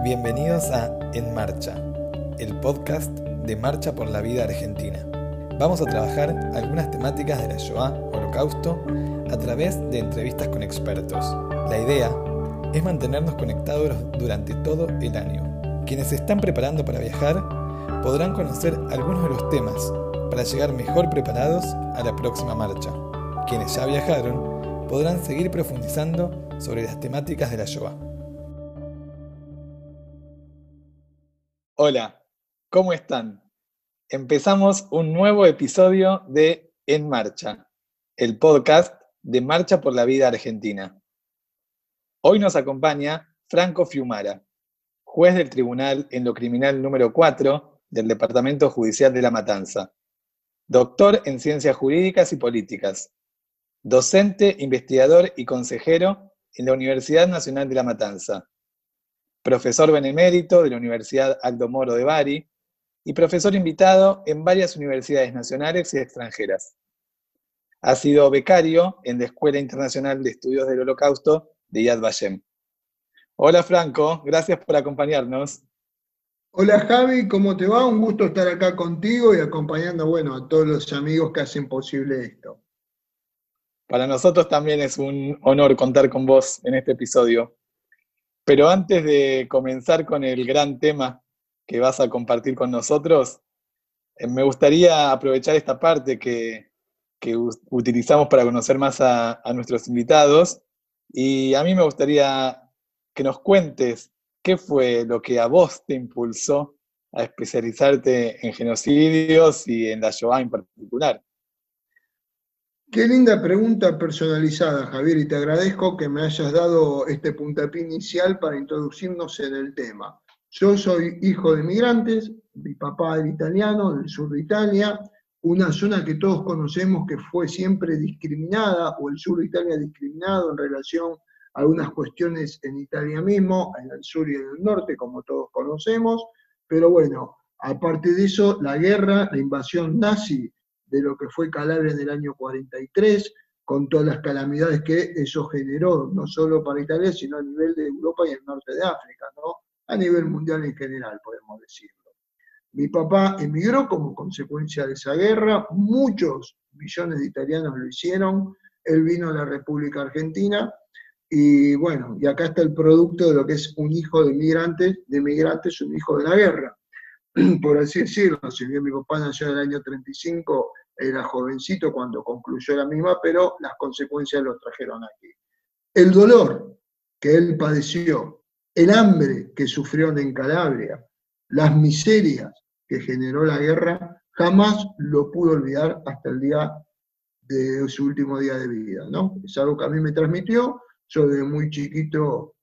Bienvenidos a En Marcha, el podcast de Marcha por la Vida Argentina. Vamos a trabajar algunas temáticas de la Shoah, Holocausto, a través de entrevistas con expertos. La idea es mantenernos conectados durante todo el año. Quienes se están preparando para viajar podrán conocer algunos de los temas para llegar mejor preparados a la próxima marcha. Quienes ya viajaron podrán seguir profundizando sobre las temáticas de la Shoah. Hola, ¿cómo están? Empezamos un nuevo episodio de En Marcha, el podcast de Marcha por la Vida Argentina. Hoy nos acompaña Franco Fiumara, juez del Tribunal en lo Criminal número 4 del Departamento Judicial de La Matanza, doctor en Ciencias Jurídicas y Políticas, docente, investigador y consejero en la Universidad Nacional de La Matanza, profesor benemérito de la Universidad Aldo Moro de Bari y profesor invitado en varias universidades nacionales y extranjeras. Ha sido becario en la Escuela Internacional de Estudios del Holocausto de Yad Vashem. Hola Franco, gracias por acompañarnos. Hola Javi, ¿cómo te va? Un gusto estar acá contigo y acompañando, bueno, a todos los amigos que hacen posible esto. Para nosotros también es un honor contar con vos en este episodio. Pero antes de comenzar con el gran tema que vas a compartir con nosotros, eh, me gustaría aprovechar esta parte que, utilizamos para conocer más a, nuestros invitados y a mí me gustaría que nos cuentes qué fue lo que a vos te impulsó a especializarte en genocidios y en la Shoah en particular. Qué linda pregunta personalizada, Javier, y te agradezco que me hayas dado este puntapié inicial para introducirnos en el tema. Yo soy hijo de migrantes, mi papá era italiano, del sur de Italia, una zona que todos conocemos que fue siempre discriminada, o el sur de Italia discriminado en relación a algunas cuestiones en Italia mismo, en el sur y en el norte, como todos conocemos, pero bueno, aparte de eso, la guerra, la invasión nazi de lo que fue Calabria en el año 43, con todas las calamidades que eso generó, no solo para Italia, sino a nivel de Europa y el norte de África, ¿no? a nivel mundial en general, podemos decirlo. Mi papá emigró como consecuencia de esa guerra, muchos millones de italianos lo hicieron, él vino a la República Argentina y bueno, y acá está el producto de lo que es un hijo de migrantes, de migrantes, un hijo de la guerra, por así decirlo. Si bien mi papá nació en el año 35 era jovencito cuando concluyó la misma, pero las consecuencias lo trajeron aquí. El dolor que él padeció, el hambre que sufrió en Calabria, las miserias que generó la guerra, jamás lo pudo olvidar hasta el día de su último día de vida, ¿no? Es algo que a mí me transmitió, yo desde muy chiquito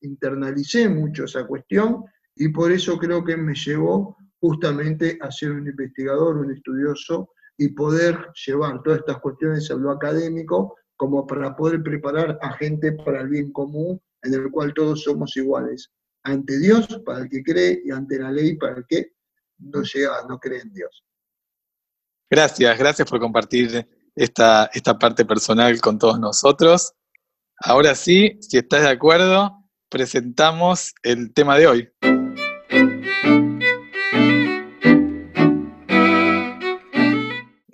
internalicé mucho esa cuestión y por eso creo que me llevó justamente a ser un investigador, un estudioso y poder llevar todas estas cuestiones a lo académico como para poder preparar a gente para el bien común en el cual todos somos iguales. Ante Dios para el que cree y ante la ley para el que no llega, no cree en Dios. Gracias, gracias por compartir esta, esta parte personal con todos nosotros. Ahora sí, si estás de acuerdo, presentamos el tema de hoy.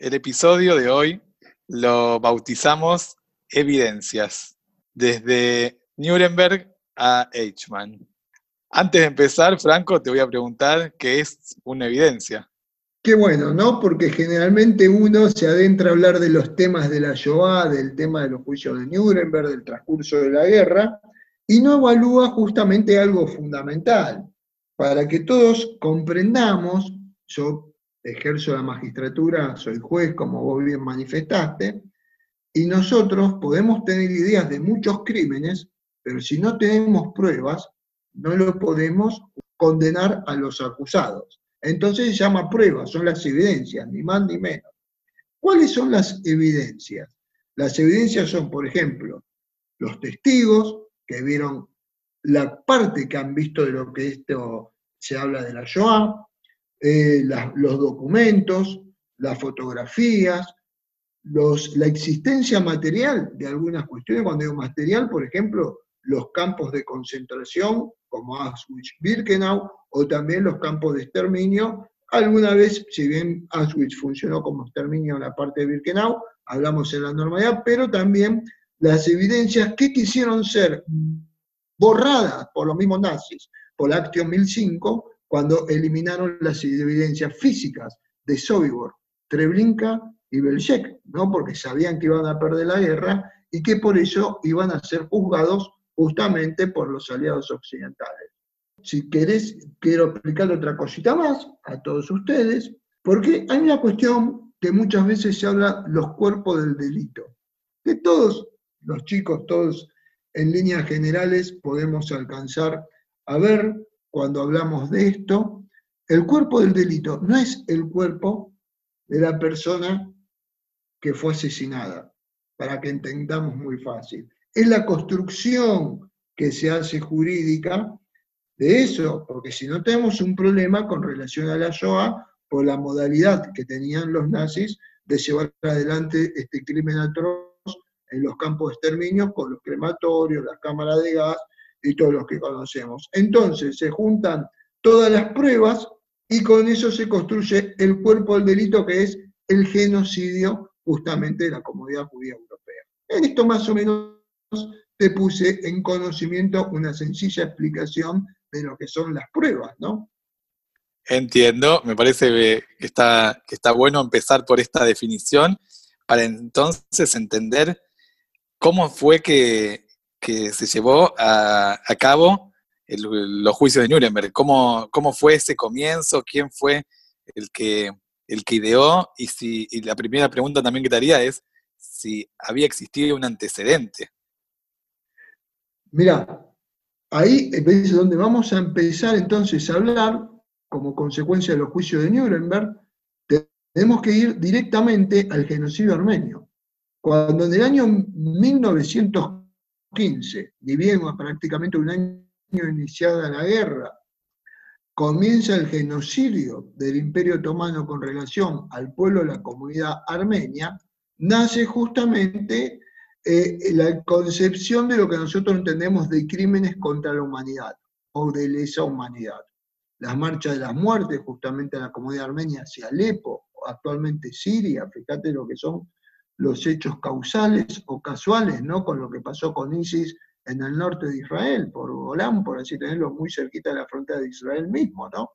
El episodio de hoy lo bautizamos Evidencias, desde Nuremberg a Eichmann. Antes de empezar, Franco, te voy a preguntar qué es una evidencia. Qué bueno, ¿no? Porque generalmente uno se adentra a hablar de los temas de la Shoah, del tema de los juicios de Nuremberg, del transcurso de la guerra, y no evalúa justamente algo fundamental. Para que todos comprendamos, ejerzo la magistratura, soy juez, como vos bien manifestaste, y nosotros podemos tener ideas de muchos crímenes, pero si no tenemos pruebas, no lo podemos condenar a los acusados. Entonces se llama pruebas, son las evidencias, ni más ni menos. ¿Cuáles son las evidencias? Las evidencias son, por ejemplo, los testigos que vieron la parte que han visto de lo que esto se habla de la Shoah, eh, los documentos, las fotografías, la existencia material de algunas cuestiones. Cuando digo material, por ejemplo, los campos de concentración, como Auschwitz-Birkenau, o también los campos de exterminio. Alguna vez, si bien Auschwitz funcionó como exterminio en la parte de Birkenau, hablamos en la normalidad, pero también las evidencias que quisieron ser borradas por los mismos nazis, por la Action 1005, cuando eliminaron las evidencias físicas de Sobibor, Treblinka y Belzec, ¿no? porque sabían que iban a perder la guerra y que por eso iban a ser juzgados justamente por los aliados occidentales. Si querés, quiero explicar otra cosita más a todos ustedes, porque hay una cuestión que muchas veces se habla los cuerpos del delito, que todos los chicos, todos en líneas generales podemos alcanzar a ver cuando hablamos de esto. El cuerpo del delito no es el cuerpo de la persona que fue asesinada, para que entendamos muy fácil. Es la construcción que se hace jurídica de eso, porque si no tenemos un problema con relación a la Shoah por la modalidad que tenían los nazis de llevar adelante este crimen atroz en los campos de exterminio con los crematorios, las cámaras de gas y todos los que conocemos. Entonces se juntan todas las pruebas y con eso se construye el cuerpo del delito que es el genocidio justamente de la comunidad judía europea. En esto más o menos te puse en conocimiento una sencilla explicación de lo que son las pruebas, ¿no? Entiendo, me parece que está, que está bueno empezar por esta definición para entonces entender cómo fue que, que se llevó a, cabo los juicios de Nuremberg. ¿Cómo, ¿Cómo fue ese comienzo? ¿Quién fue el que, el que ideó? Y, si, y la primera pregunta también que te haría es si había existido un antecedente. Mira, ahí es donde vamos a empezar entonces a hablar, como consecuencia de los juicios de Nuremberg, tenemos que ir directamente al genocidio armenio. Cuando en el año 1914, 15, vivimos prácticamente un año iniciada la guerra, comienza el genocidio del Imperio Otomano con relación al pueblo de la comunidad armenia, nace justamente eh, la concepción de lo que nosotros entendemos de crímenes contra la humanidad o de lesa humanidad. Las marchas de las muertes justamente a la comunidad armenia hacia Alepo, actualmente Siria, fíjate lo que son los hechos causales o casuales, ¿no? Con lo que pasó con ISIS en el norte de Israel, por Golán, por así tenerlo muy cerquita de la frontera de Israel mismo, ¿no?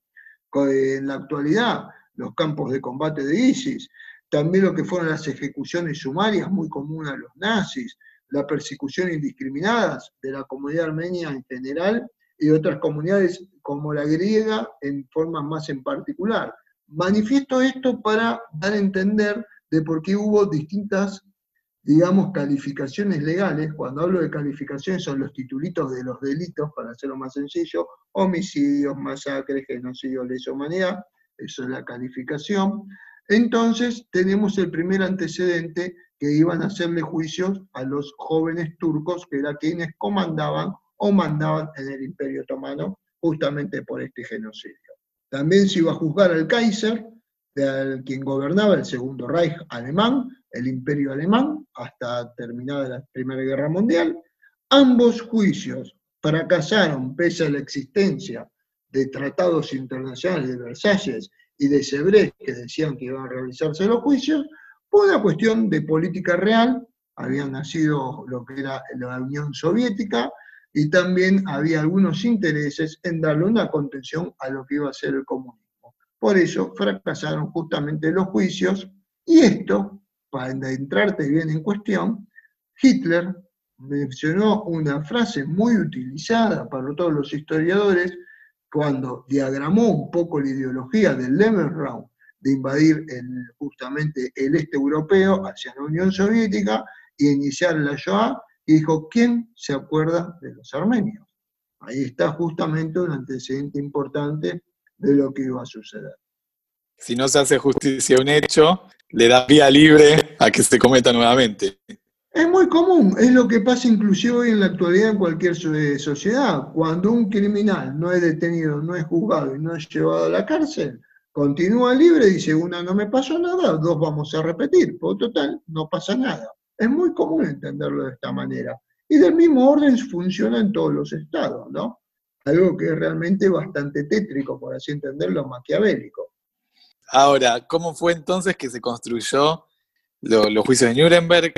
En la actualidad, los campos de combate de ISIS, también lo que fueron las ejecuciones sumarias, muy comunes a los nazis, la persecución indiscriminada de la comunidad armenia en general y otras comunidades como la griega en forma más en particular. Manifiesto esto para dar a entender de por qué hubo distintas, digamos, calificaciones legales. Cuando hablo de calificaciones son los titulitos de los delitos, para hacerlo más sencillo, homicidios, masacres, genocidio, lesa humanidad, eso es la calificación. Entonces tenemos el primer antecedente que iban a hacerle juicios a los jóvenes turcos, que eran quienes comandaban o mandaban en el Imperio Otomano justamente por este genocidio. También se iba a juzgar al Kaiser, de quien gobernaba el Segundo Reich alemán, el Imperio Alemán, hasta terminada la Primera Guerra Mundial. Ambos juicios fracasaron pese a la existencia de tratados internacionales de Versalles y de Sebré que decían que iban a realizarse los juicios, por una cuestión de política real, había nacido lo que era la Unión Soviética, y también había algunos intereses en darle una contención a lo que iba a ser el comunismo. Por eso fracasaron justamente los juicios y esto, para entrarte bien en cuestión, Hitler mencionó una frase muy utilizada para todos los historiadores cuando diagramó un poco la ideología del Lebensraum de invadir justamente el este europeo hacia la Unión Soviética y iniciar la Shoah, y dijo, ¿quién se acuerda de los armenios? Ahí está justamente un antecedente importante de lo que iba a suceder. Si no se hace justicia a un hecho, le da vía libre a que se cometa nuevamente. Es muy común, es lo que pasa inclusive hoy en la actualidad en cualquier sociedad. Cuando un criminal no es detenido, no es juzgado y no es llevado a la cárcel, continúa libre, dice, una no me pasó nada, dos vamos a repetir, por total, no pasa nada. Es muy común entenderlo de esta manera. y del mismo orden funciona en todos los estados, ¿no? Algo que es realmente bastante tétrico, por así entenderlo, maquiavélico. Ahora, ¿cómo fue entonces que se construyó los juicios de Nuremberg?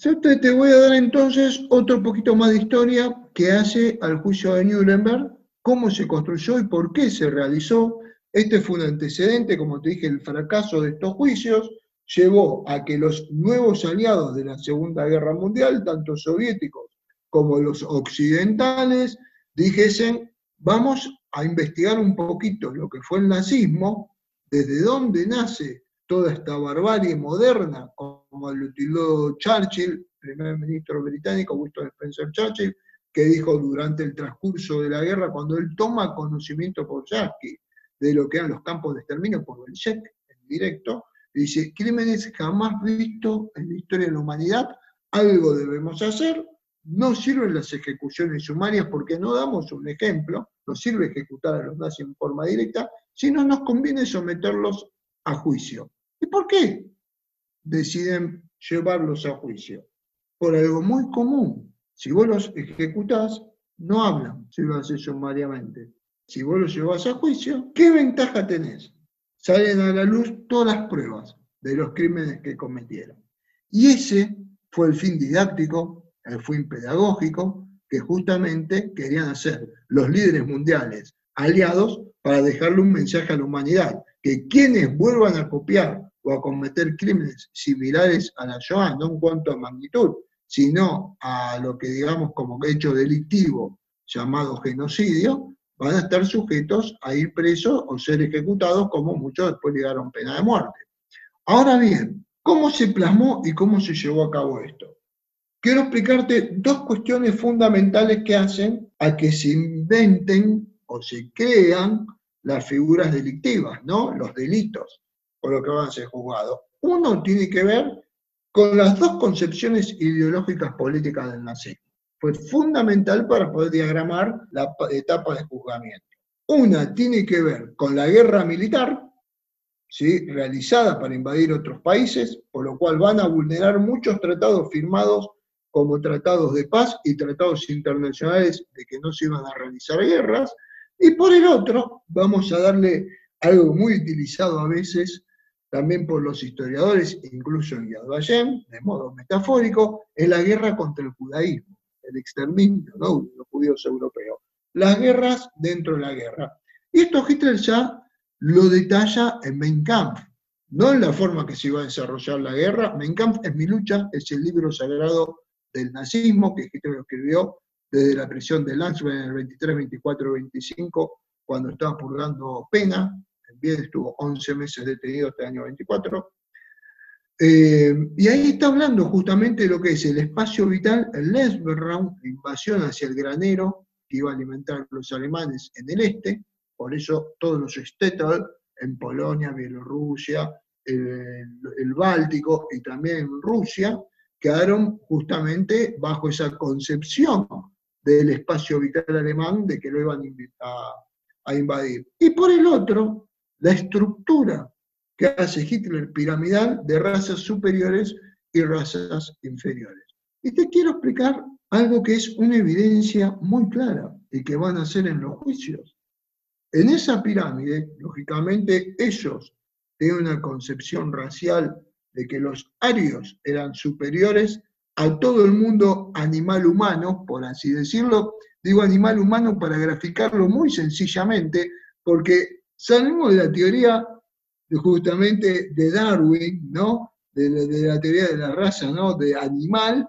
Yo te, voy a dar entonces otro poquito más de historia que hace al juicio de Nuremberg, cómo se construyó y por qué se realizó. Este fue un antecedente, como te dije, el fracaso de estos juicios llevó a que los nuevos aliados de la Segunda Guerra Mundial, tanto soviéticos como los occidentales, dijesen, vamos a investigar un poquito lo que fue el nazismo, desde dónde nace toda esta barbarie moderna, como lo utilizó Churchill, primer ministro británico, Winston Spencer Churchill, que dijo durante el transcurso de la guerra, cuando él toma conocimiento por Yaski de lo que eran los campos de exterminio por Belchek, en directo, dice, crímenes jamás vistos en la historia de la humanidad, algo debemos hacer, no sirven las ejecuciones sumarias porque no damos un ejemplo, no sirve ejecutar a los nazis en forma directa, sino nos conviene someterlos a juicio. ¿Y por qué deciden llevarlos a juicio? Por algo muy común. Si vos los ejecutás, no hablan si lo haces sumariamente. Si vos los llevas a juicio, ¿qué ventaja tenés? Salen a la luz todas las pruebas de los crímenes que cometieron. Y ese fue el fin didáctico, el fin pedagógico que justamente querían hacer los líderes mundiales aliados para dejarle un mensaje a la humanidad, que quienes vuelvan a copiar o a cometer crímenes similares a la Shoah, no en cuanto a magnitud, sino a lo que digamos como hecho delictivo llamado genocidio, van a estar sujetos a ir presos o ser ejecutados, como muchos después llegaron pena de muerte. Ahora bien, ¿cómo se plasmó y cómo se llevó a cabo esto? Quiero explicarte dos cuestiones fundamentales que hacen a que se inventen o se crean las figuras delictivas, ¿no? Los delitos por lo que van a ser juzgados. Uno tiene que ver con las dos concepciones ideológicas políticas del nazismo. Fue fundamental para poder diagramar la etapa de juzgamiento. Una tiene que ver con la guerra militar, ¿sí? realizada para invadir otros países, por lo cual van a vulnerar muchos tratados firmados como tratados de paz y tratados internacionales de que no se iban a realizar guerras. Y por el otro, vamos a darle algo muy utilizado a veces también por los historiadores, incluso en Yad Vashem, de modo metafórico, es la guerra contra el judaísmo, el exterminio de los judíos europeos. Las guerras dentro de la guerra. Y esto Hitler ya lo detalla en Mein Kampf, no en la forma que se iba a desarrollar la guerra. Mein Kampf es mi lucha, es el libro sagrado del nazismo que Hitler escribió desde la prisión de Landsberg en el 23, 24, 25, cuando estaba purgando pena, bien estuvo 11 meses detenido hasta el año 24. Eh, y ahí está hablando justamente de lo que es el espacio vital, el Lesberraum, la invasión hacia el granero que iba a alimentar a los alemanes en el este, por eso todos los Stettel en Polonia, Bielorrusia, el, Báltico y también en Rusia, quedaron justamente bajo esa concepción del espacio vital alemán de que lo iban a invadir. Y por el otro, la estructura que hace Hitler piramidal de razas superiores y razas inferiores. Y te quiero explicar algo que es una evidencia muy clara y que van a hacer en los juicios. En esa pirámide, lógicamente, ellos tienen una concepción racial de que los arios eran superiores a todo el mundo animal humano, por así decirlo. Digo animal humano para graficarlo muy sencillamente, porque Salimos de la teoría justamente de Darwin, ¿no? De la, teoría de la raza, ¿no? De animal,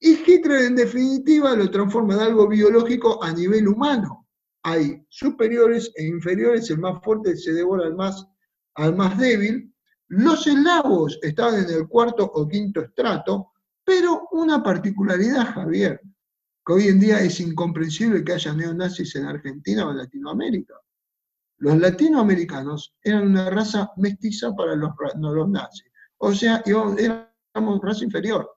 y Hitler en definitiva lo transforma en algo biológico a nivel humano. Hay superiores e inferiores, el más fuerte se devora al más, al más débil. Los eslavos estaban en el cuarto o quinto estrato, pero una particularidad, Javier, que hoy en día es incomprensible que haya neonazis en Argentina o en Latinoamérica. Los latinoamericanos eran una raza mestiza para los, los nazis. O sea, éramos raza inferior.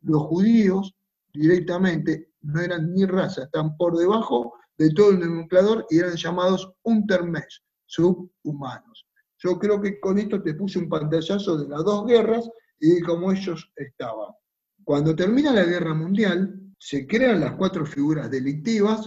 Los judíos directamente no eran ni raza, están por debajo de todo el nomenclador y eran llamados untermesh, subhumanos. Yo creo que con esto te puse un pantallazo de las dos guerras y de cómo ellos estaban. Cuando termina la guerra mundial, se crean las cuatro figuras delictivas,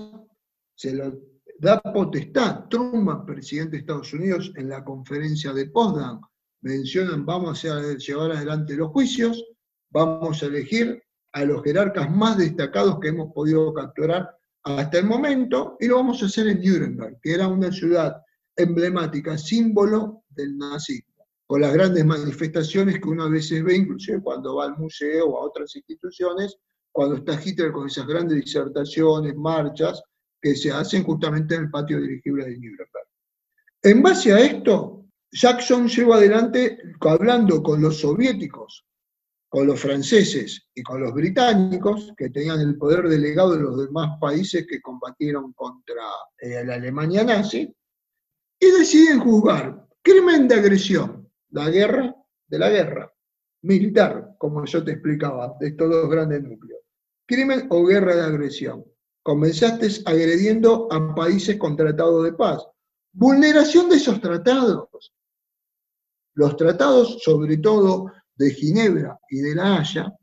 se lo da potestad Truman, presidente de Estados Unidos, en la conferencia de Potsdam, mencionan vamos a llevar adelante los juicios, vamos a elegir a los jerarcas más destacados que hemos podido capturar hasta el momento y lo vamos a hacer en Nuremberg, que era una ciudad emblemática, símbolo del nazismo, con las grandes manifestaciones que uno a veces ve, inclusive cuando va al museo o a otras instituciones, cuando está Hitler con esas grandes disertaciones, marchas, que se hacen justamente en el patio dirigible de Nuremberg. En base a esto, Jackson lleva adelante, hablando con los soviéticos, con los franceses y con los británicos, que tenían el poder delegado de los demás países que combatieron contra eh, la Alemania nazi, y deciden juzgar crimen de agresión, la guerra de la guerra, militar, como yo te explicaba, de estos dos grandes núcleos. Crimen o guerra de agresión. Comenzaste agrediendo a países con tratado de paz. Vulneración de esos tratados. Los tratados, sobre todo de Ginebra y de La Haya,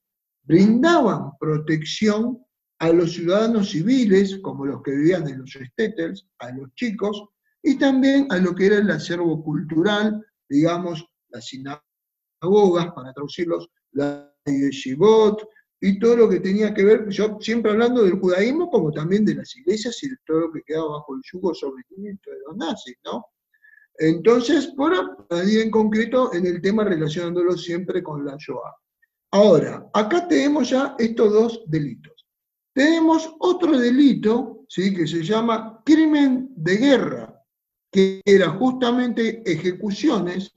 brindaban protección a los ciudadanos civiles, como los que vivían en los stetels, a los chicos, y también a lo que era el acervo cultural, digamos, las sinagogas, para traducirlos, la yeshivot, y todo lo que tenía que ver, yo siempre hablando del judaísmo, como también de las iglesias y de todo lo que quedaba bajo el yugo sometimiento de los nazis, ¿no? Entonces, por ahí en concreto en el tema relacionándolo siempre con la Shoah. Ahora, acá tenemos ya estos dos delitos. Tenemos otro delito, ¿sí? que se llama crimen de guerra, que era justamente ejecuciones,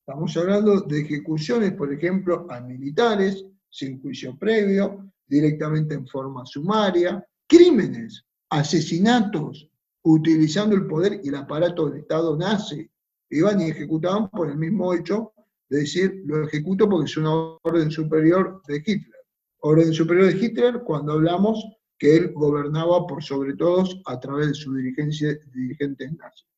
estamos hablando de ejecuciones, por ejemplo, a militares, sin juicio previo, directamente en forma sumaria, crímenes, asesinatos, utilizando el poder y el aparato del Estado nazi. Iban y ejecutaban por el mismo hecho de decir, lo ejecuto porque es una orden superior de Hitler. Orden superior de Hitler cuando hablamos que él gobernaba por sobre todos a través de su dirigencia, dirigentes nazis.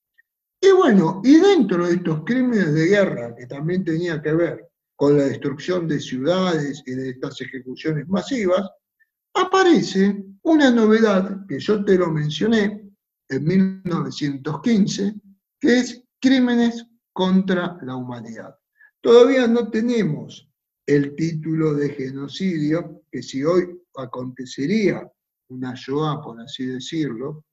Y bueno, y dentro de estos crímenes de guerra, que también tenía que ver con la destrucción de ciudades y de estas ejecuciones masivas, aparece una novedad que yo te lo mencioné, en 1915, que es Crímenes contra la Humanidad. Todavía no tenemos el título de genocidio, que si hoy acontecería una Shoah, por así decirlo,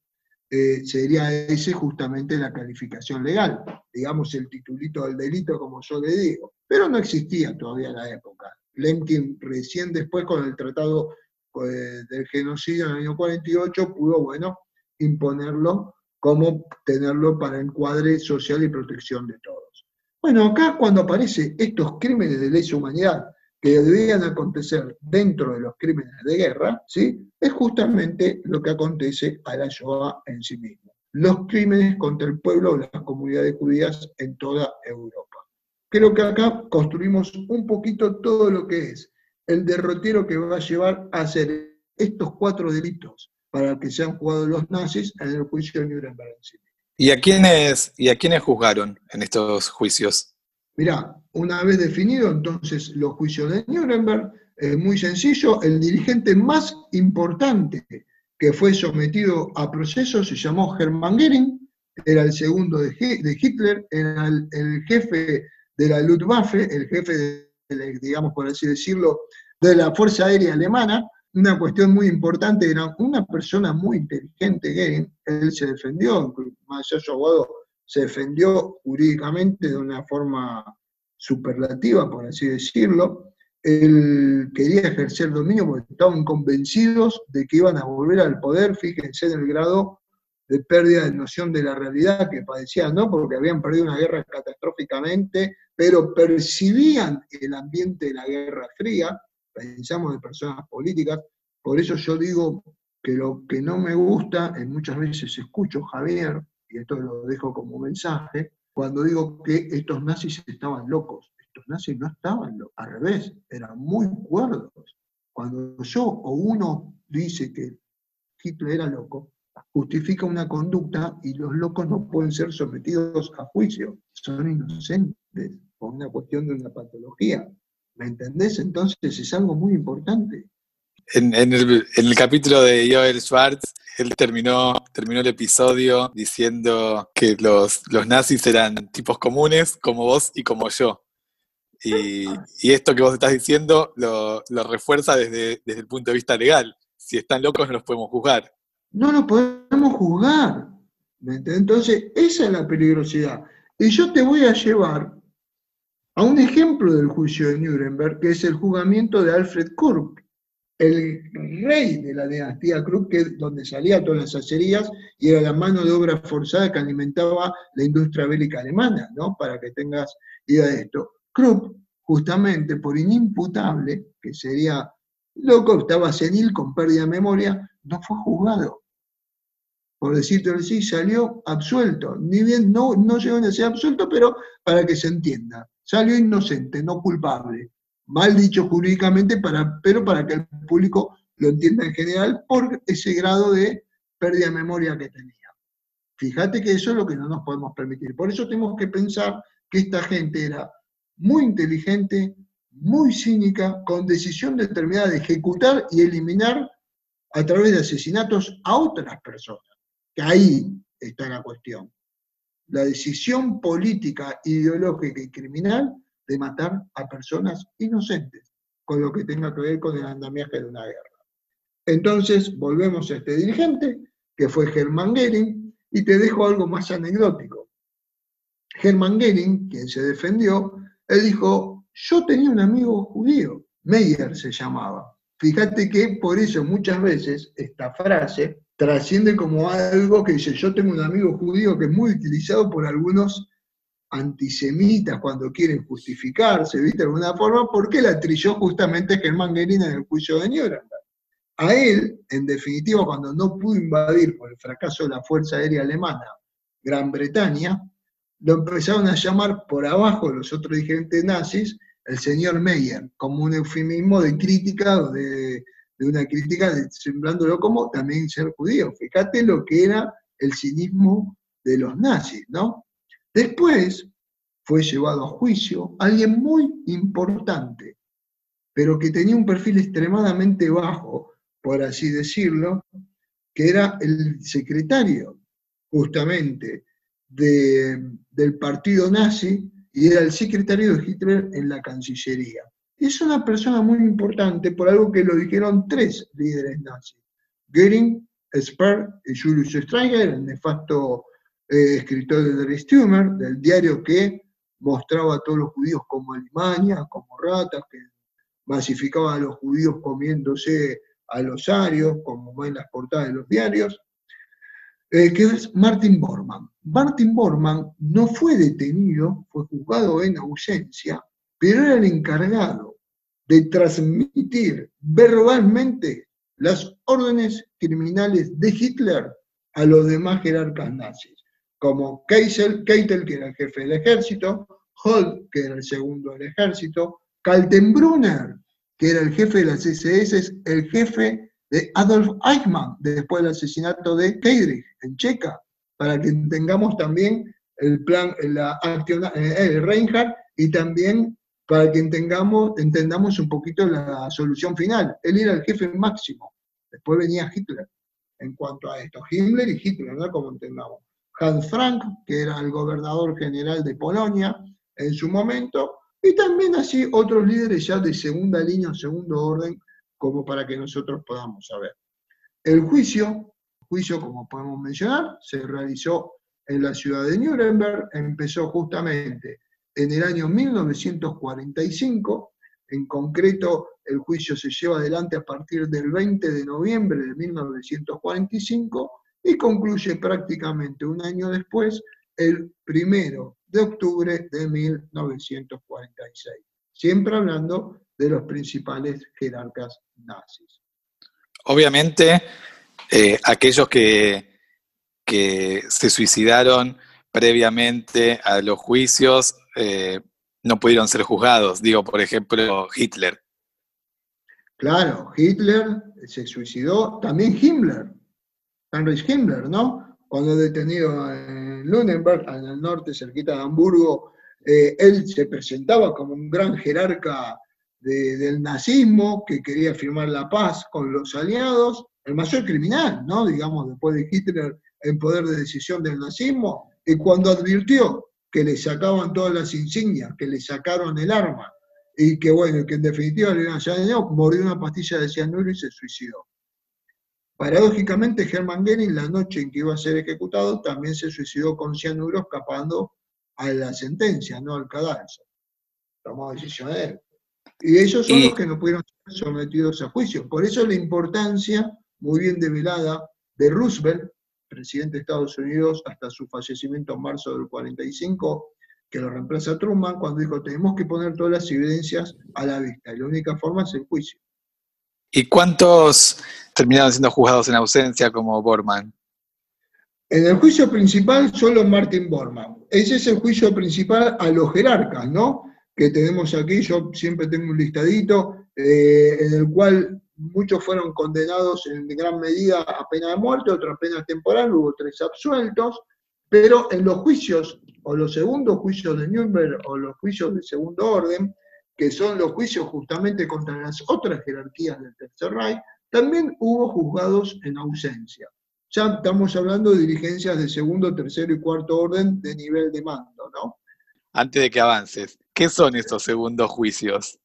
eh, sería ese justamente la calificación legal, digamos el titulito del delito, como yo le digo. Pero no existía todavía en la época. Lemkin recién después con el tratado eh, del genocidio en el año 48 pudo, bueno, imponerlo como tenerlo para encuadre social y protección de todos. Bueno, acá cuando aparecen estos crímenes de lesa humanidad que deberían acontecer dentro de los crímenes de guerra, ¿sí? es justamente lo que acontece a la Shoah en sí mismo. Los crímenes contra el pueblo o las comunidades judías en toda Europa. Creo que acá construimos un poquito todo lo que es el derrotero que va a llevar a hacer estos cuatro delitos para que sean jugados los nazis en el juicio de Nuremberg. ¿Y a quiénes, y a quiénes juzgaron en estos juicios? Mirá, una vez definido entonces los juicios de Nuremberg, es muy sencillo, el dirigente más importante que fue sometido a proceso se llamó Hermann Göring, era el segundo de, Hitler, era el, jefe de la Luftwaffe, el jefe, de, digamos por así decirlo, de la Fuerza Aérea Alemana, una cuestión muy importante, era una persona muy inteligente, Göring, él se defendió, más allá de su abogado, se defendió jurídicamente de una forma superlativa, por así decirlo. Él quería ejercer dominio porque estaban convencidos de que iban a volver al poder, fíjense en el grado de pérdida de noción de la realidad que padecían, ¿no? Porque habían perdido una guerra catastróficamente, pero percibían el ambiente de la Guerra Fría, pensamos de personas políticas, por eso yo digo que lo que no me gusta, en muchas veces escucho Javier, y esto lo dejo como mensaje, cuando digo que estos nazis estaban locos. Estos nazis no estaban locos, al revés, eran muy cuerdos. Cuando yo o uno dice que Hitler era loco, justifica una conducta y los locos no pueden ser sometidos a juicio, son inocentes por una cuestión de una patología. ¿Me entendés? Entonces es algo muy importante. En, el, capítulo de Joel Schwartz, él terminó, terminó el episodio diciendo que los, los nazis eran tipos comunes, como vos y como yo. Y, esto que vos estás diciendo lo, refuerza desde, desde el punto de vista legal. Si están locos no los podemos juzgar. No los podemos juzgar. Entonces, esa es la peligrosidad. Y yo te voy a llevar a un ejemplo del juicio de Nuremberg, que es el juzgamiento de Alfred Krupp, el rey de la dinastía Krupp, que es donde salía todas las acerías y era la mano de obra forzada que alimentaba la industria bélica alemana, ¿no? Para que tengas idea de esto. Krupp, justamente por inimputable, que sería loco, estaba senil con pérdida de memoria, no fue juzgado. Por decirte así, salió absuelto. Ni bien no, no llegó a ser absuelto, pero para que se entienda. Salió inocente, no culpable. Mal dicho jurídicamente, pero para que el público lo entienda en general por ese grado de pérdida de memoria que tenía. Fíjate que eso es lo que no nos podemos permitir. Por eso tenemos que pensar que esta gente era muy inteligente, muy cínica, con decisión determinada de ejecutar y eliminar a través de asesinatos a otras personas. Que ahí está la cuestión. La decisión política, ideológica y criminal de matar a personas inocentes, con lo que tenga que ver con el andamiaje de una guerra. Entonces, volvemos a este dirigente, que fue Hermann Goering, y te dejo algo más anecdótico. Hermann Goering, quien se defendió, él dijo, yo tenía un amigo judío, Meyer se llamaba. Fíjate que por eso muchas veces esta frase trasciende como algo que dice, yo tengo un amigo judío que es muy utilizado por algunos antisemitas cuando quieren justificarse, ¿viste? De alguna forma, porque la trilló justamente Germán Goering en el juicio de Nuremberg. A él, en definitiva, cuando no pudo invadir por el fracaso de la Fuerza Aérea Alemana Gran Bretaña, lo empezaron a llamar por abajo los otros dirigentes nazis el señor Meyer, como un eufemismo de crítica, de, de una crítica de, como también ser judío. Fíjate lo que era el cinismo de los nazis, ¿no? Después fue llevado a juicio alguien muy importante, pero que tenía un perfil extremadamente bajo, por así decirlo, que era el secretario justamente del partido nazi y era el secretario de Hitler en la Cancillería. Es una persona muy importante por algo que lo dijeron tres líderes nazis. Goering, Speer y Julius Streicher, el nefasto eh, escritor de Stürmer, del diario que mostraba a todos los judíos como Alemania, como ratas, que masificaba a los judíos comiéndose a los arios, como ven las portadas de los diarios. Eh, que es Martin Bormann. Martin Bormann no fue detenido, fue juzgado en ausencia, pero era el encargado de transmitir verbalmente las órdenes criminales de Hitler a los demás jerarcas nazis, como Keitel, que era el jefe del ejército, Holt, que era el segundo del ejército, Kaltenbrunner, que era el jefe de las SS, el jefe de Adolf Eichmann, después del asesinato de Keidrich en Checa, para que tengamos también el plan, la acción, eh, Reinhardt, y también para que entendamos, entendamos un poquito la solución final. Él era el jefe máximo, después venía Hitler, en cuanto a esto, Himmler y Hitler, ¿no? Como entendamos. Hans Frank, que era el gobernador general de Polonia en su momento, y también así otros líderes ya de segunda línea o segundo orden, como para que nosotros podamos saber. El juicio, juicio como podemos mencionar, se realizó en la ciudad de Nuremberg, empezó justamente en el año 1945, en concreto el juicio se lleva adelante a partir del 20 de noviembre de 1945 y concluye prácticamente un año después, el primero de octubre de 1946. Siempre hablando de los principales jerarcas nazis. Obviamente, eh, aquellos que, que, se suicidaron previamente a los juicios eh, no pudieron ser juzgados. Digo, por ejemplo, Hitler. Claro, Hitler se suicidó, también Himmler, Heinrich Himmler, ¿no? Cuando detenido en Lüneburg, en el norte, cerquita de Hamburgo, eh, él se presentaba como un gran jerarca del nazismo, que quería firmar la paz con los aliados, el mayor criminal, ¿no? Digamos, después de Hitler en poder de decisión del nazismo, y cuando advirtió que le sacaban todas las insignias, que le sacaron el arma, y que bueno, que en definitiva le iban a murió una pastilla de cianuro y se suicidó. Paradójicamente, Hermann Goering, la noche en que iba a ser ejecutado, también se suicidó con cianuro escapando a la sentencia, no al cadalso. Tomó decisión de él. Y ellos son los que no pudieron ser sometidos a juicio. Por eso la importancia, muy bien develada, de Roosevelt, presidente de Estados Unidos hasta su fallecimiento en marzo del 45, que lo reemplaza Truman, cuando dijo, tenemos que poner todas las evidencias a la vista, y la única forma es el juicio. ¿Y cuántos terminaron siendo juzgados en ausencia como Borman? En el juicio principal, solo Martin Borman. Ese es el juicio principal a los jerarcas, ¿no? Que tenemos aquí, yo siempre tengo un listadito, eh, en el cual muchos fueron condenados en gran medida a pena de muerte, otros a pena temporal, hubo tres absueltos, pero en los juicios, o los segundos juicios de Nürnberg, o los juicios de segundo orden, que son los juicios justamente contra las otras jerarquías del Tercer Reich, también hubo juzgados en ausencia. Ya estamos hablando de dirigencias de segundo, tercero y cuarto orden de nivel de mando, ¿no? Antes de que avances, ¿qué son estos segundos juicios?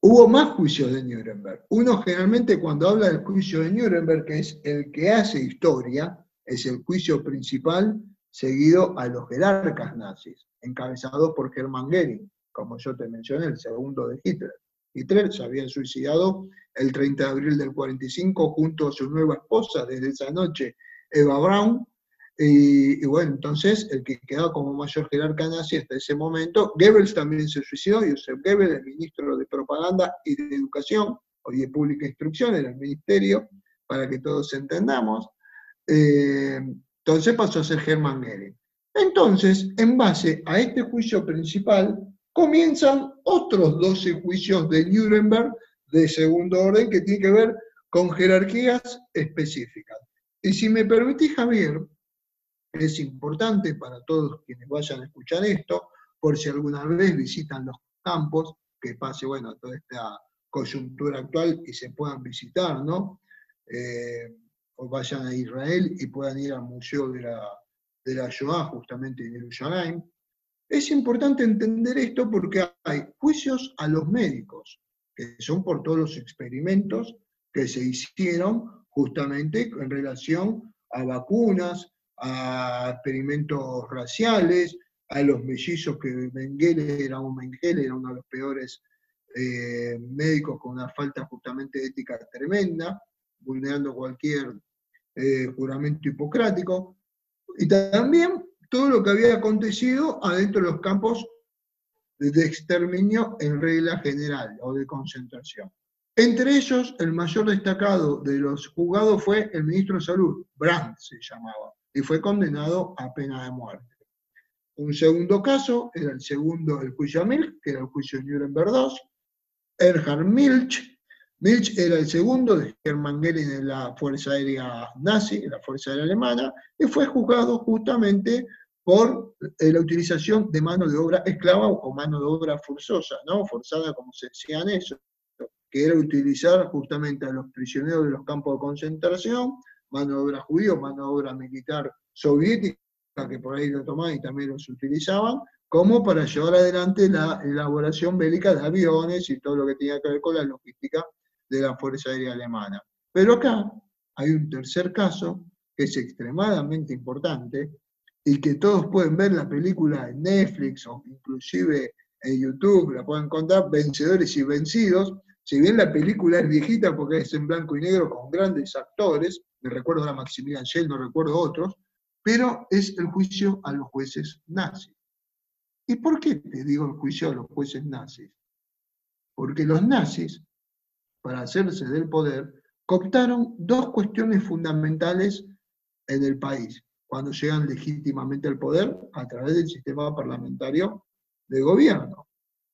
Hubo más juicios de Nuremberg. Uno generalmente cuando habla del juicio de Nuremberg, que es el que hace historia, es el juicio principal seguido a los jerarcas nazis, encabezados por Hermann Goering, como yo te mencioné, el segundo de Hitler. Hitler se había suicidado el 30 de abril del 45 junto a su nueva esposa desde esa noche, Eva Braun, y, bueno, entonces el que quedaba como mayor jerarca nazi hasta ese momento, Goebbels también se suicidó, Joseph Goebbels, el ministro de Propaganda y de Educación, o de Pública Instrucción, era el ministerio, para que todos entendamos. Eh, entonces pasó a ser Hermann Goering. Entonces, en base a este juicio principal, comienzan otros 12 juicios de Nuremberg de segundo orden que tienen que ver con jerarquías específicas. Y si me permitís, Javier, es importante para todos quienes vayan a escuchar esto, por si alguna vez visitan los campos, que pase, bueno, toda esta coyuntura actual y se puedan visitar, ¿no? Eh, o vayan a Israel y puedan ir al Museo de la, de la Shoah, justamente en Jerusalén. Es importante entender esto porque hay juicios a los médicos, que son por todos los experimentos que se hicieron justamente en relación a vacunas, a experimentos raciales, a los mellizos que Mengele era un Mengele, era uno de los peores eh, médicos con una falta justamente de ética tremenda, vulnerando cualquier eh, juramento hipocrático, y también todo lo que había acontecido adentro de los campos de exterminio en regla general o de concentración. Entre ellos, el mayor destacado de los juzgados fue el ministro de Salud, Brandt se llamaba, y fue condenado a pena de muerte. Un segundo caso era el segundo, el juicio a Milch, que era el juicio de Nuremberg II. Erhard Milch, Milch era el segundo de Hermann Goering en la Fuerza Aérea Nazi, en la Fuerza Aérea Alemana, y fue juzgado justamente por eh, la utilización de mano de obra esclava o mano de obra forzosa, ¿no? Forzada, como se decía en eso, que era utilizar justamente a los prisioneros de los campos de concentración mano de obra judío, mano de obra militar soviética, que por ahí lo tomaban y también los utilizaban, como para llevar adelante la elaboración bélica de aviones y todo lo que tenía que ver con la logística de la Fuerza Aérea Alemana. Pero acá hay un tercer caso que es extremadamente importante y que todos pueden ver la película en Netflix o inclusive en YouTube, la pueden encontrar, Vencedores y Vencidos. Si bien la película es viejita porque es en blanco y negro con grandes actores, me recuerdo a Maximilian Schell, no recuerdo otros, pero es el juicio a los jueces nazis. ¿Y por qué te digo el juicio a los jueces nazis? Porque los nazis, para hacerse del poder, cooptaron dos cuestiones fundamentales en el país, cuando llegan legítimamente al poder a través del sistema parlamentario de gobierno.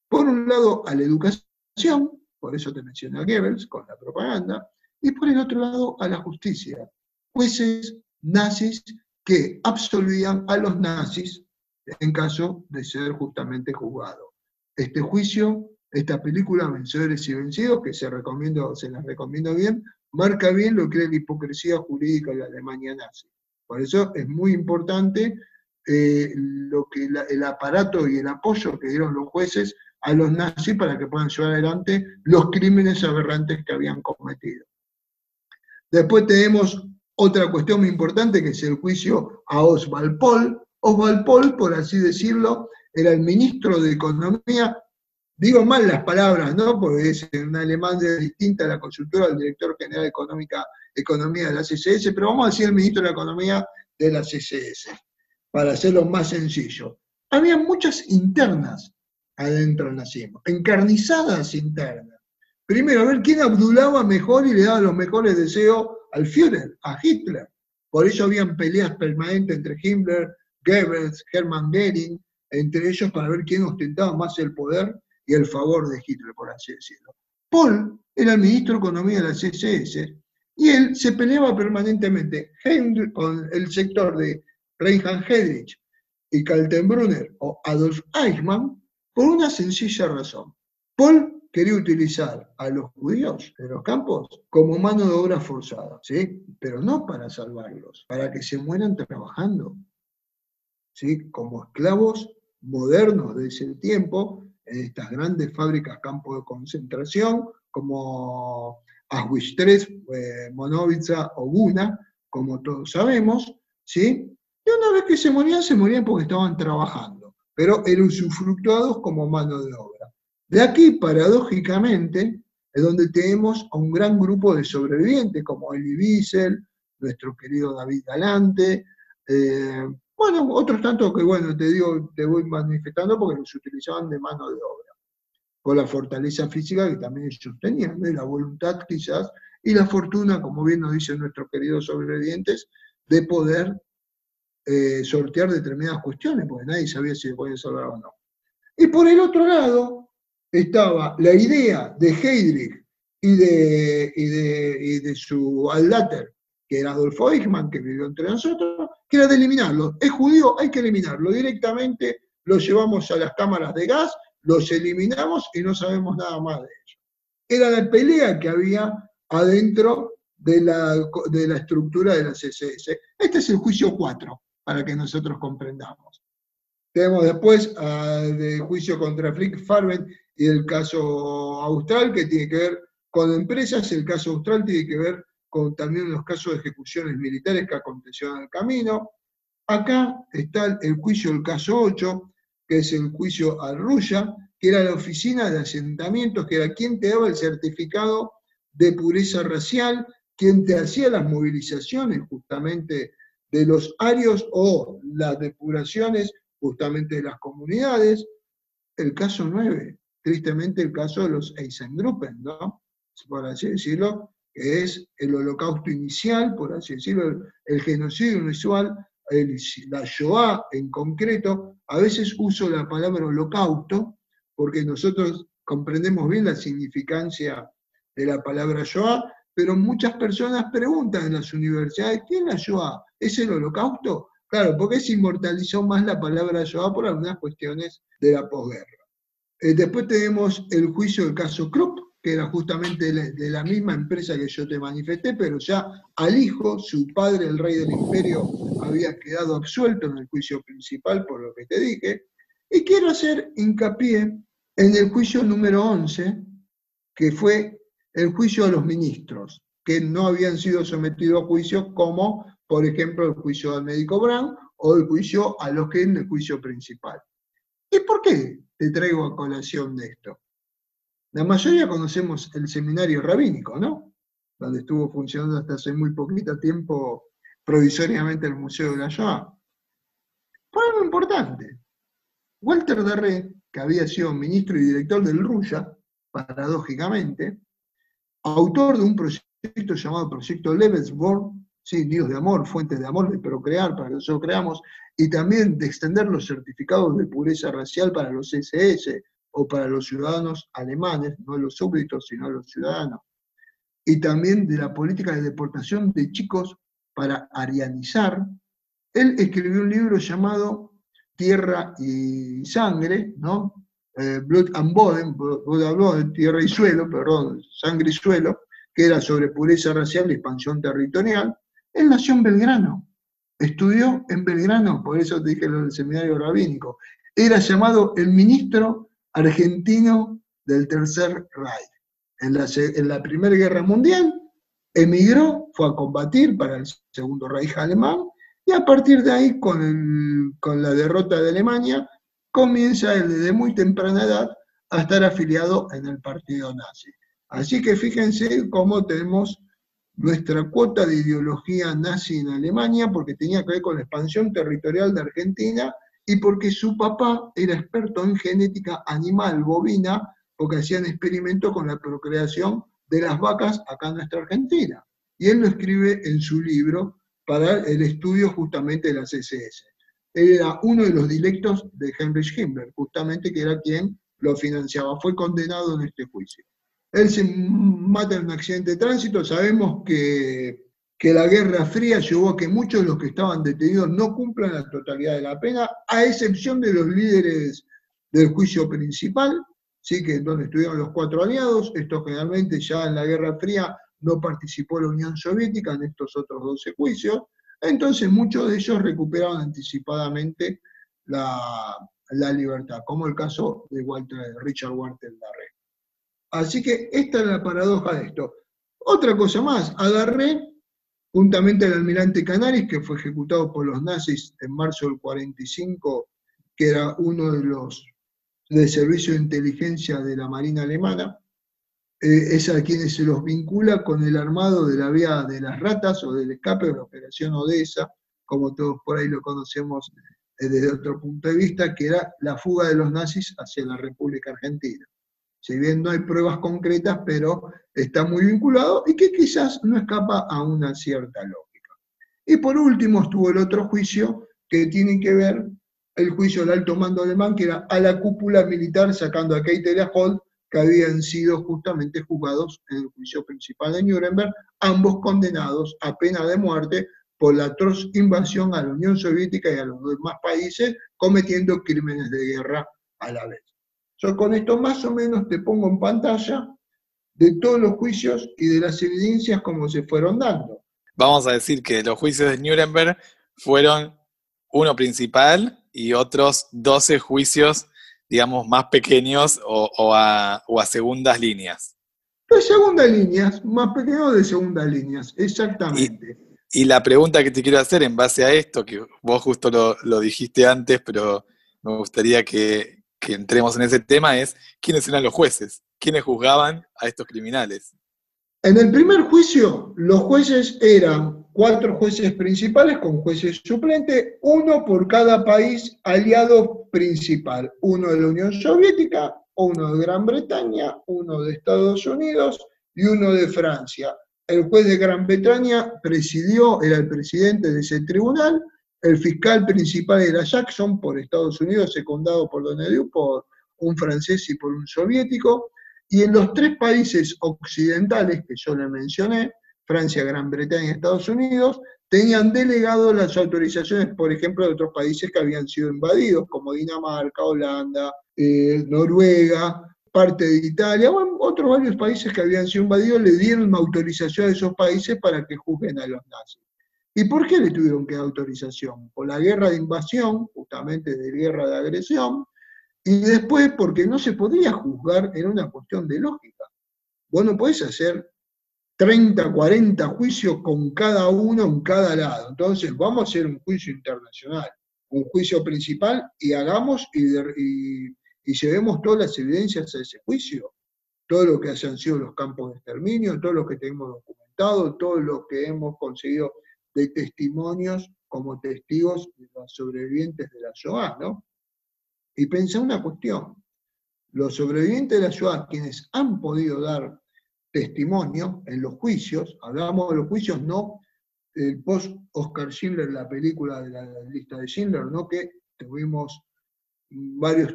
Por un lado, a la educación, por eso te mencioné a Goebbels, con la propaganda, y por el otro lado a la justicia, jueces nazis que absolvían a los nazis en caso de ser justamente juzgado. Este juicio esta película, Vencedores y Vencidos, que se, recomiendo, se las recomiendo bien, marca bien lo que es la hipocresía jurídica de la Alemania nazi. Por eso es muy importante eh, lo que el aparato y el apoyo que dieron los jueces a los nazis para que puedan llevar adelante los crímenes aberrantes que habían cometido. Después tenemos otra cuestión muy importante que es el juicio a Oswald Pohl. Oswald Pohl, por así decirlo, era el ministro de Economía Digo mal las palabras, ¿no? Porque es en alemán es distinta a la consultora del director general de Economía de la CSS, pero vamos a decir el ministro de Economía de la CSS, para hacerlo más sencillo. Había muchas internas adentro del nazismo, encarnizadas internas. Primero, a ver quién abdulaba mejor y le daba los mejores deseos al Führer, a Hitler. Por eso habían peleas permanentes entre Himmler, Goebbels, Hermann Goering, entre ellos para ver quién ostentaba más el poder y el favor de Hitler, por así decirlo. Paul era el ministro de Economía de la CSS y él se peleaba permanentemente con el sector de Reinhard Heydrich y Kaltenbrunner o Adolf Eichmann por una sencilla razón. Paul quería utilizar a los judíos de los campos como mano de obra forzada, ¿sí? pero no para salvarlos, para que se mueran trabajando, ¿sí? como esclavos modernos de ese tiempo estas grandes fábricas campos de concentración como Auschwitz III, eh, o Guna, como todos sabemos, ¿sí? Y una vez que se morían, se morían porque estaban trabajando, pero eran usufructuados como mano de obra. De aquí, paradójicamente, es donde tenemos a un gran grupo de sobrevivientes, como Elie Wiesel, nuestro querido David Galante, eh, bueno, otros tantos que, bueno, te digo, te voy manifestando porque los utilizaban de mano de obra, con la fortaleza física que también ellos tenían, la voluntad quizás, y la fortuna, como bien nos dicen nuestros queridos sobrevivientes, de poder eh, sortear determinadas cuestiones, porque nadie sabía si se podía salvar o no. Y por el otro lado estaba la idea de Heydrich y de, y de, y de su aldater, que era Adolfo Eichmann, que vivió entre nosotros, que era de eliminarlo. Es judío, hay que eliminarlo. Directamente lo llevamos a las cámaras de gas, los eliminamos y no sabemos nada más de ellos. Era la pelea que había adentro de la, de la estructura de la CSS. Este es el juicio 4, para que nosotros comprendamos. Tenemos después el de juicio contra Flick Farben y el caso austral, que tiene que ver con empresas. El caso austral tiene que ver con también los casos de ejecuciones militares que acontecieron en el camino. Acá está el juicio del caso 8, que es el juicio al Ruya, que era la oficina de asentamientos, que era quien te daba el certificado de pureza racial, quien te hacía las movilizaciones justamente de los arios o las depuraciones justamente de las comunidades. El caso 9, tristemente el caso de los Eisengruppen, ¿no? Por así decirlo, que es el holocausto inicial, por así decirlo, el, genocidio inusual, la Shoah en concreto. A veces uso la palabra holocausto porque nosotros comprendemos bien la significancia de la palabra Shoah, pero muchas personas preguntan en las universidades, ¿qué es la Shoah? ¿Es el holocausto? Claro, porque se inmortalizó más la palabra Shoah por algunas cuestiones de la posguerra. Eh, después tenemos el juicio del caso Krupp, que era justamente de la misma empresa que yo te manifesté, pero ya al hijo, su padre, el rey del imperio, había quedado absuelto en el juicio principal, por lo que te dije. Y quiero hacer hincapié en el juicio número 11, que fue el juicio a los ministros, que no habían sido sometidos a juicio, como por ejemplo el juicio al médico Brown o el juicio a los que en el juicio principal. ¿Y por qué te traigo a colación de esto? La mayoría conocemos el seminario rabínico, ¿no? Donde estuvo funcionando hasta hace muy poquito tiempo provisoriamente el Museo de la Shoah. Fue algo importante. Walter Darré, que había sido ministro y director del RUYA, paradójicamente, autor de un proyecto llamado Proyecto Lebensborn, sí, Dios de amor, fuentes de amor, de procrear para que nosotros creamos, y también de extender los certificados de pureza racial para los SS, o para los ciudadanos alemanes, no los súbditos, sino los ciudadanos, y también de la política de deportación de chicos para arianizar, él escribió un libro llamado Tierra y Sangre, ¿no? eh, Blood and Boden, Tierra y Suelo, perdón, Sangre y Suelo, que era sobre pureza racial y expansión territorial. Él nació en Belgrano, estudió en Belgrano, por eso te dije lo del seminario rabínico. Era llamado el ministro argentino del Tercer Reich. En la, Primera Guerra Mundial emigró, fue a combatir para el Segundo Reich alemán, y a partir de ahí, con, con la derrota de Alemania, comienza desde muy temprana edad a estar afiliado en el partido nazi. Así que fíjense cómo tenemos nuestra cuota de ideología nazi en Alemania, porque tenía que ver con la expansión territorial de Argentina y porque su papá era experto en genética animal bovina, porque hacían experimentos con la procreación de las vacas acá en nuestra Argentina. Y él lo escribe en su libro para el estudio justamente de las SS. Él era uno de los directos de Heinrich Himmler, justamente que era quien lo financiaba. Fue condenado en este juicio. Él se mata en un accidente de tránsito. Sabemos que, que la Guerra Fría llevó a que muchos de los que estaban detenidos no cumplan la totalidad de la pena, a excepción de los líderes del juicio principal, ¿sí? que donde estuvieron los cuatro aliados. Esto generalmente ya en la Guerra Fría no participó la Unión Soviética en estos otros 12 juicios. Entonces muchos de ellos recuperaron anticipadamente la, libertad, como el caso de Walter, Richard Walter Darré. Así que esta es la paradoja de esto. Otra cosa más, agarré juntamente al almirante Canaris, que fue ejecutado por los nazis en marzo del 45, que era uno de los de servicio de inteligencia de la Marina Alemana, eh, es a quienes se los vincula con el armado de la vía de las ratas o del escape de la Operación Odessa, como todos por ahí lo conocemos eh, desde otro punto de vista, que era la fuga de los nazis hacia la República Argentina si bien no hay pruebas concretas, pero está muy vinculado y que quizás no escapa a una cierta lógica. Y por último estuvo el otro juicio que tiene que ver el juicio del alto mando alemán, que era a la cúpula militar sacando a Keitel y a Holt, que habían sido justamente juzgados en el juicio principal de Nuremberg, ambos condenados a pena de muerte por la atroz invasión a la Unión Soviética y a los demás países, cometiendo crímenes de guerra a la vez. Yo con esto más o menos te pongo en pantalla de todos los juicios y de las evidencias como se fueron dando. Vamos a decir que los juicios de Nuremberg fueron uno principal y otros 12 juicios, digamos, más pequeños o, a, segundas líneas. De segundas líneas, más pequeños de segundas líneas, exactamente. Y, la pregunta que te quiero hacer en base a esto, que vos justo lo dijiste antes, pero me gustaría que, que entremos en ese tema es quiénes eran los jueces, quiénes juzgaban a estos criminales. En el primer juicio, los jueces eran cuatro jueces principales con jueces suplentes, uno por cada país aliado principal, uno de la Unión Soviética, uno de Gran Bretaña, uno de Estados Unidos y uno de Francia. El juez de Gran Bretaña presidió, era el presidente de ese tribunal, el fiscal principal era Jackson por Estados Unidos, secundado por Donadieu, por un francés y por un soviético. Y en los tres países occidentales que yo le mencioné, Francia, Gran Bretaña y Estados Unidos, tenían delegado las autorizaciones, por ejemplo, de otros países que habían sido invadidos, como Dinamarca, Holanda, eh, Noruega, parte de Italia, bueno, otros varios países que habían sido invadidos le dieron autorización a esos países para que juzguen a los nazis. ¿Y por qué le tuvieron que dar autorización? Por la guerra de invasión, justamente de guerra de agresión, y después porque no se podía juzgar, era una cuestión de lógica. Vos no podés hacer 30, 40 juicios con cada uno en cada lado. Entonces, vamos a hacer un juicio internacional, un juicio principal y hagamos y, y llevemos todas las evidencias a ese juicio. Todo lo que hayan sido los campos de exterminio, todo lo que tenemos documentado, todo lo que hemos conseguido de testimonios como testigos de los sobrevivientes de la Shoah, ¿no? Y pensé una cuestión, los sobrevivientes de la Shoah, quienes han podido dar testimonio en los juicios, hablamos de los juicios no el post-Oscar Schindler, la película de la lista de Schindler, no que tuvimos varios,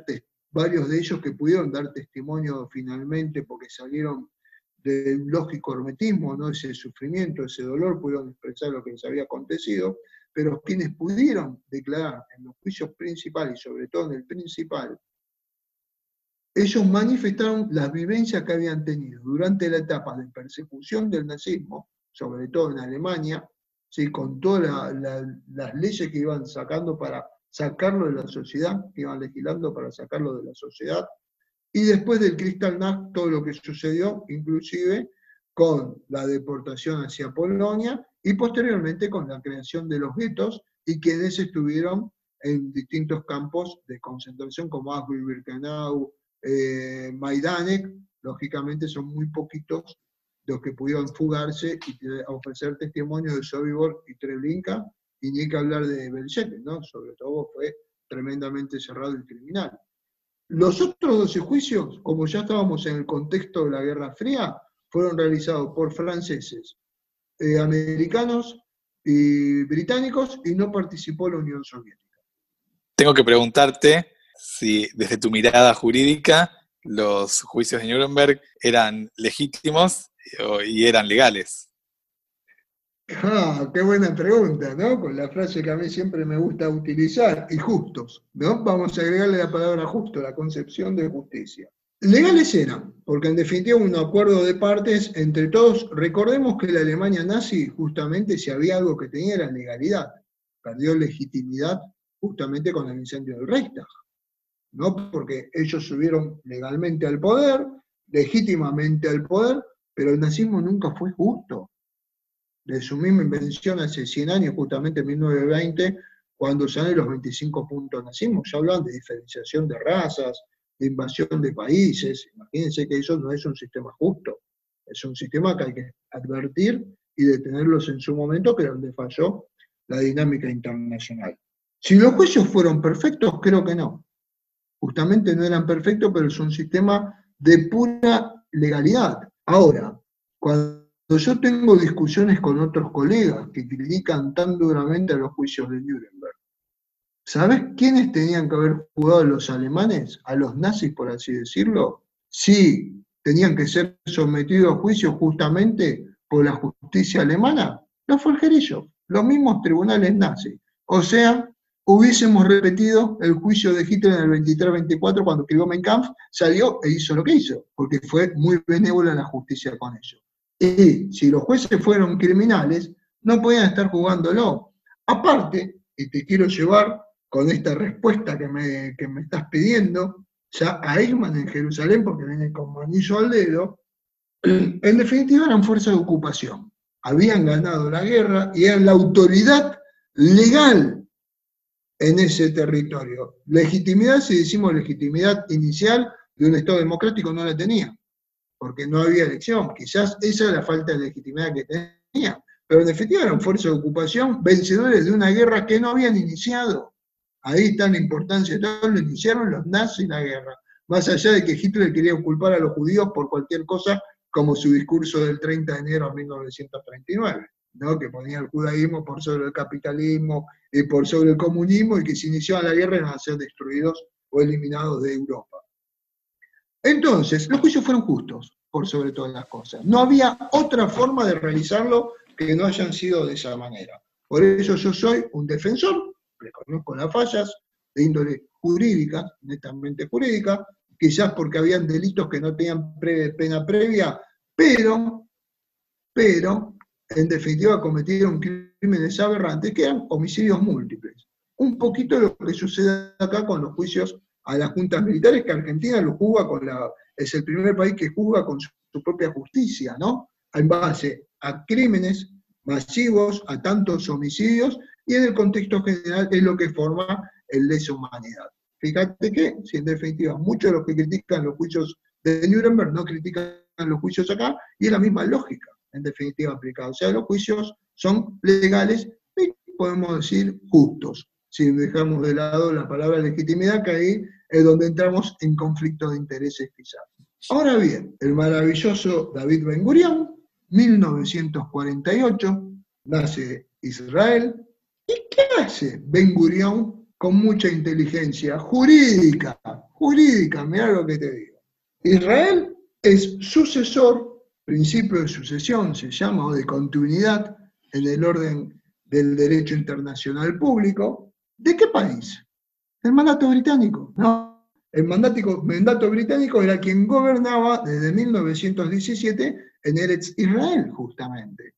varios de ellos que pudieron dar testimonio finalmente porque salieron del lógico hermetismo, ¿no? ese sufrimiento, ese dolor, pudieron expresar lo que les había acontecido, pero quienes pudieron declarar en los juicios principales y sobre todo en el principal, ellos manifestaron las vivencias que habían tenido durante la etapa de persecución del nazismo, sobre todo en Alemania, ¿sí? con todas las leyes que iban sacando para sacarlo de la sociedad, que iban legislando para sacarlo de la sociedad, y después del Kristallnacht todo lo que sucedió, inclusive con la deportación hacia Polonia y posteriormente con la creación de los guetos y quienes estuvieron en distintos campos de concentración como Auschwitz-Birkenau, eh, Majdanek, lógicamente son muy poquitos los que pudieron fugarse y ofrecer testimonio de Sobibor y Treblinka, y ni hay que hablar de Belchete, ¿no? Sobre todo fue tremendamente cerrado y criminal. Los otros 12 juicios, como ya estábamos en el contexto de la Guerra Fría, fueron realizados por franceses, eh, americanos y británicos y no participó la Unión Soviética. Tengo que preguntarte si desde tu mirada jurídica los juicios de Nuremberg eran legítimos y eran legales. Ah, qué buena pregunta, ¿no? Con la frase que a mí siempre me gusta utilizar, y justos, ¿no? Vamos a agregarle la palabra justo, la concepción de justicia. Legales eran, porque en definitiva un acuerdo de partes entre todos. Recordemos que la Alemania nazi, justamente, si había algo que tenía era legalidad. Perdió legitimidad justamente con el incendio del Reichstag. ¿no? Porque ellos subieron legalmente al poder, legítimamente al poder, pero el nazismo nunca fue justo de su misma invención hace 100 años, justamente en 1920, cuando salen los 25 puntos nazismo, ya hablan de diferenciación de razas, de invasión de países. Imagínense que eso no es un sistema justo, es un sistema que hay que advertir y detenerlos en su momento, que es donde falló la dinámica internacional. Si los juicios fueron perfectos, creo que no. Justamente no eran perfectos, pero es un sistema de pura legalidad. Ahora, cuando yo tengo discusiones con otros colegas que critican tan duramente a los juicios de Nuremberg, ¿sabes quiénes tenían que haber jugado a los alemanes, a los nazis por así decirlo? Sí, tenían que ser sometidos a juicio justamente por la justicia alemana, los folgerillos, los mismos tribunales nazis. O sea, hubiésemos repetido el juicio de Hitler en el 23-24 cuando escribió Mein Kampf, salió e hizo lo que hizo, porque fue muy benévola la justicia con ellos. Y si los jueces fueron criminales, no podían estar jugándolo. Aparte, y te quiero llevar con esta respuesta que me, me estás pidiendo, ya a Eichmann en Jerusalén, porque viene con manillo al dedo, en definitiva eran fuerzas de ocupación. Habían ganado la guerra y eran la autoridad legal en ese territorio. Legitimidad, si decimos legitimidad inicial de un Estado democrático, no la tenía porque no había elección. Quizás esa era la falta de legitimidad que tenía. Pero en definitiva eran fuerzas de ocupación, vencedores de una guerra que no habían iniciado. Ahí está la importancia de todo, lo iniciaron los nazis la guerra. Más allá de que Hitler quería culpar a los judíos por cualquier cosa, como su discurso del 30 de enero de 1939, ¿no? que ponía el judaísmo por sobre el capitalismo y por sobre el comunismo, y que si iniciaba la guerra iban a ser destruidos o eliminados de Europa. Entonces, los juicios fueron justos, por sobre todas las cosas. No había otra forma de realizarlo que no hayan sido de esa manera. Por eso yo soy un defensor, reconozco las fallas de índole jurídica, netamente jurídica, quizás porque habían delitos que no tenían pena previa, pero, pero, en definitiva cometieron crímenes aberrantes que eran homicidios múltiples. Un poquito lo que sucede acá con los juicios a las juntas militares, que Argentina lo juzga con la, es el primer país que juzga con su, propia justicia, ¿no? En base a crímenes masivos, a tantos homicidios, y en el contexto general es lo que forma el lesa humanidad. Fíjate que, si en definitiva, muchos de los que critican los juicios de Nuremberg no critican los juicios acá, y es la misma lógica, en definitiva, aplicada. O sea, los juicios son legales y podemos decir justos si dejamos de lado la palabra legitimidad, que ahí es donde entramos en conflicto de intereses quizás. Ahora bien, el maravilloso David Ben Gurion, 1948, nace Israel. ¿Y qué hace Ben Gurion con mucha inteligencia jurídica? Jurídica, mira lo que te digo. Israel es sucesor, principio de sucesión se llama, o de continuidad en el orden del derecho internacional público, ¿De qué país? Del mandato británico. No, El mandato británico era quien gobernaba desde 1917 en Eretz Israel, justamente,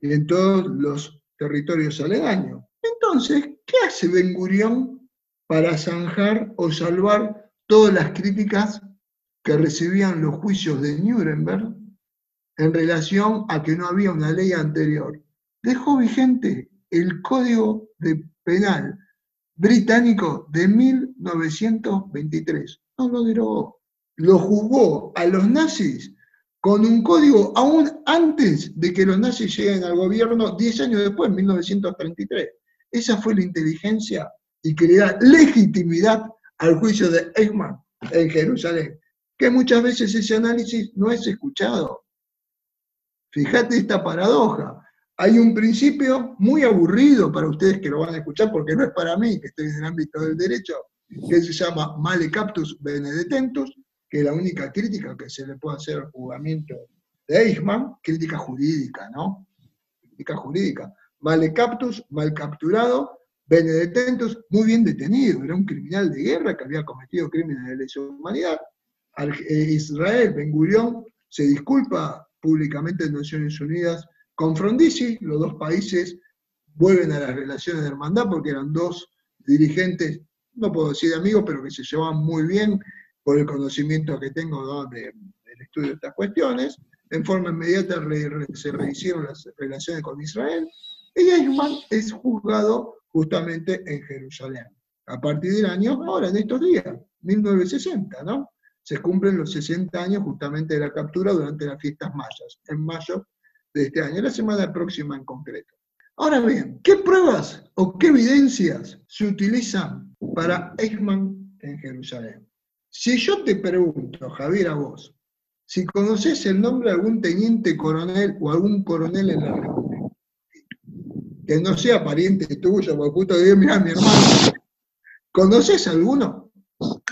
y en todos los territorios aledaños. Entonces, ¿qué hace Ben Gurión para zanjar o salvar todas las críticas que recibían los juicios de Nuremberg en relación a que no había una ley anterior? Dejó vigente el Código Penal británico de 1923. No lo derogó. Lo juzgó a los nazis con un código aún antes de que los nazis lleguen al gobierno, 10 años después, en 1933. Esa fue la inteligencia y que le da legitimidad al juicio de Eichmann en Jerusalén, que muchas veces ese análisis no es escuchado. Fíjate esta paradoja. Hay un principio muy aburrido para ustedes que lo van a escuchar, porque no es para mí, que estoy en el ámbito del derecho, que se llama male captus benedetentus, que es la única crítica que se le puede hacer al juzgamiento de Eichmann, crítica jurídica, ¿no? Crítica jurídica. Male captus, mal capturado, benedetentus, muy bien detenido, era un criminal de guerra que había cometido crímenes de lesa humanidad. Eh, Israel, Ben Gurión, se disculpa públicamente en Naciones Unidas con Frondizi, los dos países vuelven a las relaciones de hermandad porque eran dos dirigentes, no puedo decir amigos, pero que se llevaban muy bien por el conocimiento que tengo del estudio de estas cuestiones. En forma inmediata se rehicieron las relaciones con Israel y Eichmann es juzgado justamente en Jerusalén. A partir del año, ahora en estos días, 1960, ¿no? Se cumplen los 60 años justamente de la captura durante las fiestas mayas, en mayo de este año, la semana próxima en concreto. Ahora bien, ¿qué pruebas o qué evidencias se utilizan para Eichmann en Jerusalén? Si yo te pregunto, Javier, a vos, si conoces el nombre de algún teniente coronel o algún coronel en la República, que no sea pariente tuyo, porque justo digo, mirá, mi hermano, ¿conoces alguno?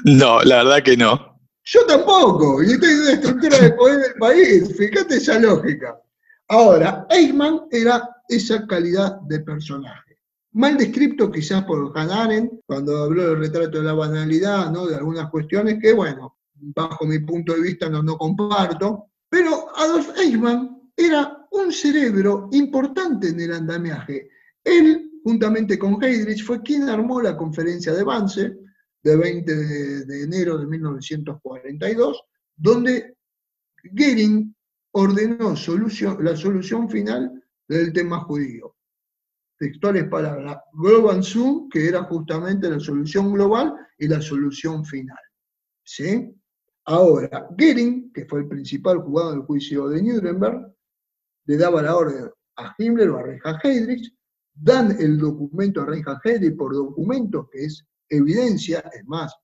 No, la verdad que no. Yo tampoco, y estoy en una estructura de poder del país, fíjate esa lógica. Ahora, Eichmann era esa calidad de personaje. Mal descrito quizás por Hannah cuando habló del retrato de la banalidad, de algunas cuestiones que, bueno, bajo mi punto de vista no, no comparto, pero Adolf Eichmann era un cerebro importante en el andamiaje. Él, juntamente con Heydrich, fue quien armó la conferencia de Wannsee de 20 de, enero de 1942, donde Goering ordenó la solución final del tema judío. Textuales palabras, Global Zoom, que era justamente la solución global y la solución final. ¿Sí? Ahora, Goering, que fue el principal juzgado del juicio de Nuremberg, le daba la orden a Himmler o a Reinhard Heydrich, dan el documento a Reinhard Heydrich por documento, que es evidencia, es más,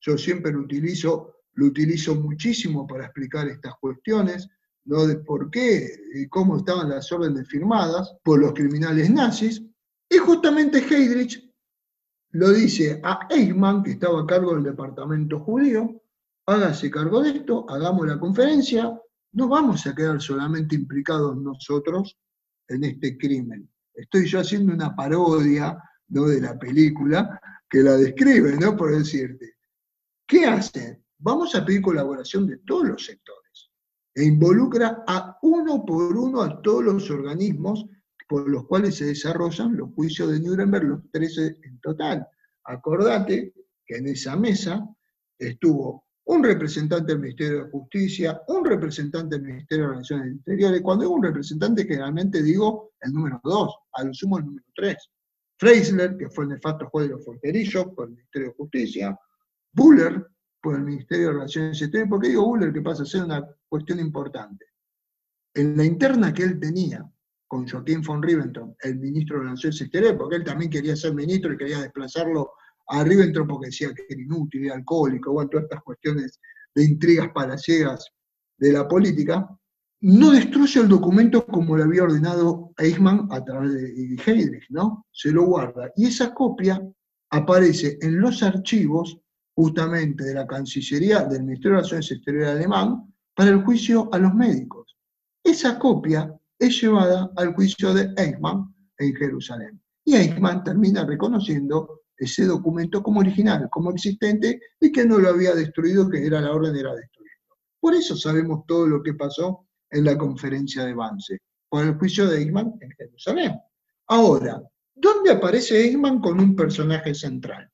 yo siempre lo utilizo, lo utilizo muchísimo para explicar estas cuestiones, ¿no? de por qué y cómo estaban las órdenes firmadas por los criminales nazis, y justamente Heydrich lo dice a Eichmann, que estaba a cargo del departamento judío, hágase cargo de esto, hagamos la conferencia, no vamos a quedar solamente implicados nosotros en este crimen. Estoy yo haciendo una parodia ¿no? de la película que la describe, ¿no? Por decirte. ¿Qué hacen? Vamos a pedir colaboración de todos los sectores e involucra a uno por uno a todos los organismos por los cuales se desarrollan los juicios de Nuremberg, los 13 en total. Acordate que en esa mesa estuvo un representante del Ministerio de Justicia, un representante del Ministerio de Relaciones Exteriores. Cuando digo un representante, generalmente digo el número dos, a lo sumo el número tres. Freisler, que fue el nefasto juez de los forterillos por el Ministerio de Justicia, Buller, por el Ministerio de Relaciones Exteriores. ¿Por qué digo Buller? Que pasa a ser una cuestión importante. En la interna que él tenía con Joaquín von Ribbentrop, el ministro de Relaciones Exteriores, porque él también quería ser ministro y quería desplazarlo a Ribbentrop porque decía que era inútil, era alcohólico, bueno, todas estas cuestiones de intrigas palaciegas de la política, no destruye el documento como le había ordenado Eichmann a través de Heydrich, ¿no? Se lo guarda. Y esa copia aparece en los archivos justamente de la Cancillería del Ministerio de Relaciones Exteriores alemán para el juicio a los médicos. Esa copia es llevada al juicio de Eichmann en Jerusalén. Y Eichmann termina reconociendo ese documento como original, como existente, y que no lo había destruido, que era la orden era destruirlo. Por eso sabemos todo lo que pasó en la conferencia de Vance, por el juicio de Eichmann en Jerusalén. Ahora, ¿dónde aparece Eichmann con un personaje central?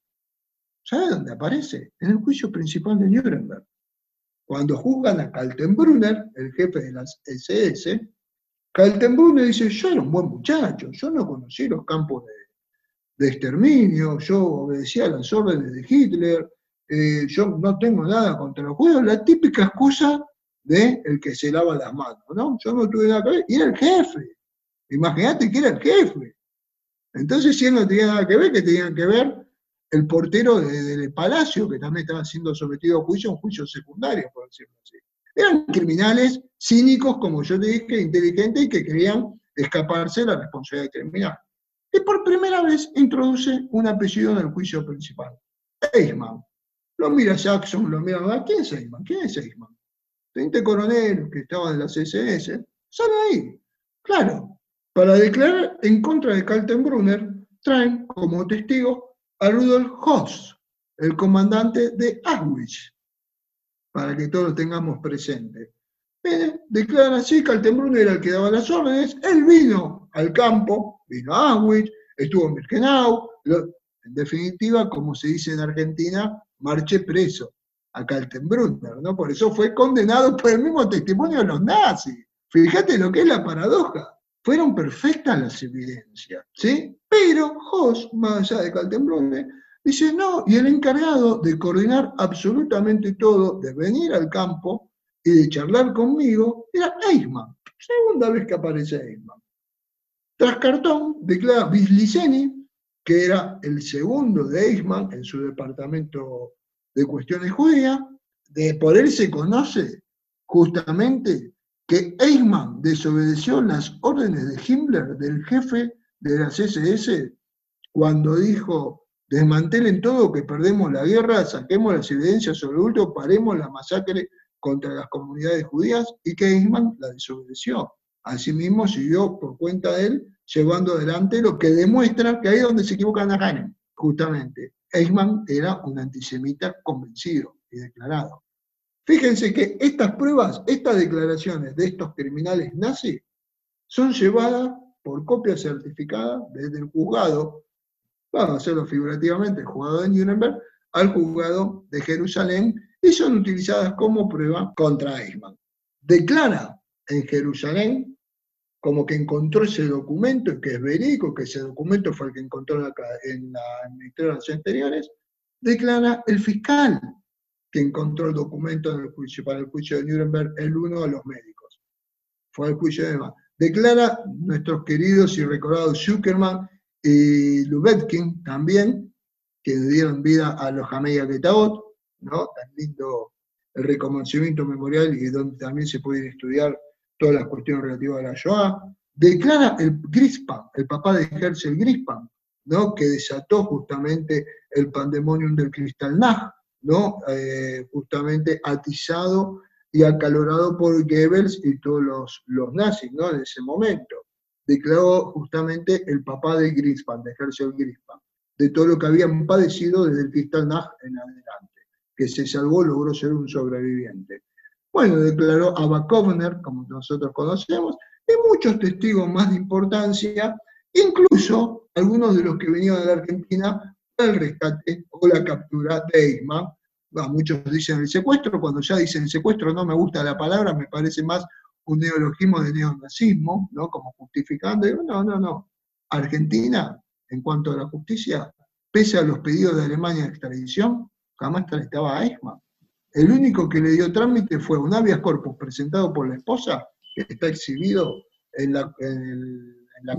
¿Sabe dónde aparece? En el juicio principal de Nuremberg. Cuando juzgan a Kaltenbrunner, el jefe de las SS, Kaltenbrunner dice, yo era un buen muchacho, yo no conocí los campos de exterminio, yo obedecía las órdenes de Hitler, eh, yo no tengo nada contra los judíos, la típica excusa de que se lava las manos, ¿no? Yo no tuve nada que ver, y era el jefe. Imagínate que era el jefe. Entonces, si él no tenía nada que ver, que tenían que ver el portero del palacio, que también estaba siendo sometido a juicio, un juicio secundario, por decirlo así. Eran criminales cínicos, como yo te dije, inteligentes y que querían escaparse de la responsabilidad criminal y por primera vez introduce un apellido en el juicio principal. Eisman. Lo mira Jackson, lo mira, ¿quién es Eisman? ¿Quién es Eisman? Teniente coronel que estaba en la CSS, sale ahí. Claro, para declarar en contra de Kaltenbrunner, traen como testigo a Rudolf Hoss, el comandante de Auschwitz, para que todos lo tengamos presente. declaran así, Kaltenbrunner era el que daba las órdenes, él vino al campo vino a Auschwitz, estuvo en Birkenau, en definitiva, como se dice en Argentina, marché preso a Kaltenbrunner, ¿no? Por eso fue condenado por el mismo testimonio de los nazis. Fíjate lo que es la paradoja. Fueron perfectas las evidencias, ¿sí? Pero Hoss, más allá de Kaltenbrunner, dice no, y el encargado de coordinar absolutamente todo, de venir al campo y de charlar conmigo, era Eichmann. Segunda vez que aparece Eichmann. Tras cartón, declara Bisliceni, que era el segundo de Eichmann en su departamento de cuestiones judías, de por él se conoce justamente que Eichmann desobedeció las órdenes de Himmler, del jefe de las SS, cuando dijo, desmantelen todo, que perdemos la guerra, saquemos las evidencias sobre último, paremos la masacre contra las comunidades judías, y que Eichmann la desobedeció. Asimismo, siguió por cuenta de él llevando adelante lo que demuestra que ahí es donde se equivocan a justamente. Eichmann era un antisemita convencido y declarado. Fíjense que estas pruebas, estas declaraciones de estos criminales nazis, son llevadas por copia certificada desde el juzgado, vamos a hacerlo figurativamente, el juzgado de Nuremberg, al juzgado de Jerusalén y son utilizadas como prueba contra Eichmann. Declara en Jerusalén como que encontró ese documento que es verídico, que ese documento fue el que encontró en, la, en Relaciones Exteriores, declara el fiscal que encontró el documento en el juicio, para el juicio de Nuremberg, el uno de los médicos. Fue el juicio de Emma. Declara nuestros queridos y recordados Zuckerman y Lubetkin también, que dieron vida a los Hameya Getaot, ¿no? Tan lindo el reconocimiento memorial y donde también se puede estudiar todas las cuestiones relativas a la Shoah, declara el Grispan, el papá de Herzl Grispan, ¿no? que desató justamente el pandemonium del Kristallnacht, ¿no? Eh, justamente atizado y acalorado por Goebbels y todos los, los nazis ¿no? en ese momento. Declaró justamente el papá de Grispan, de Herzl Grispan, de todo lo que habían padecido desde el Kristallnacht en adelante, que se salvó, logró ser un sobreviviente. Bueno, declaró Abba Kovner, como nosotros conocemos, y muchos testigos más de importancia, incluso algunos de los que venían de la Argentina el rescate o la captura de Eichmann. muchos dicen el secuestro, cuando ya dicen el secuestro no me gusta la palabra, me parece más un neologismo de neonazismo, ¿no? Como justificando. no, no, no. Argentina, en cuanto a la justicia, pese a los pedidos de Alemania de extradición, jamás estaba a Eichmann. El único que le dio trámite fue un habeas corpus presentado por la esposa, que está exhibido en la,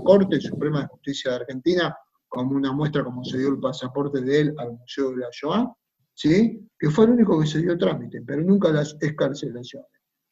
Corte Suprema de Justicia de Argentina como una muestra como se dio el pasaporte de él al Museo de la Shoah, ¿sí? que fue el único que se dio trámite, pero nunca las escarcelaciones.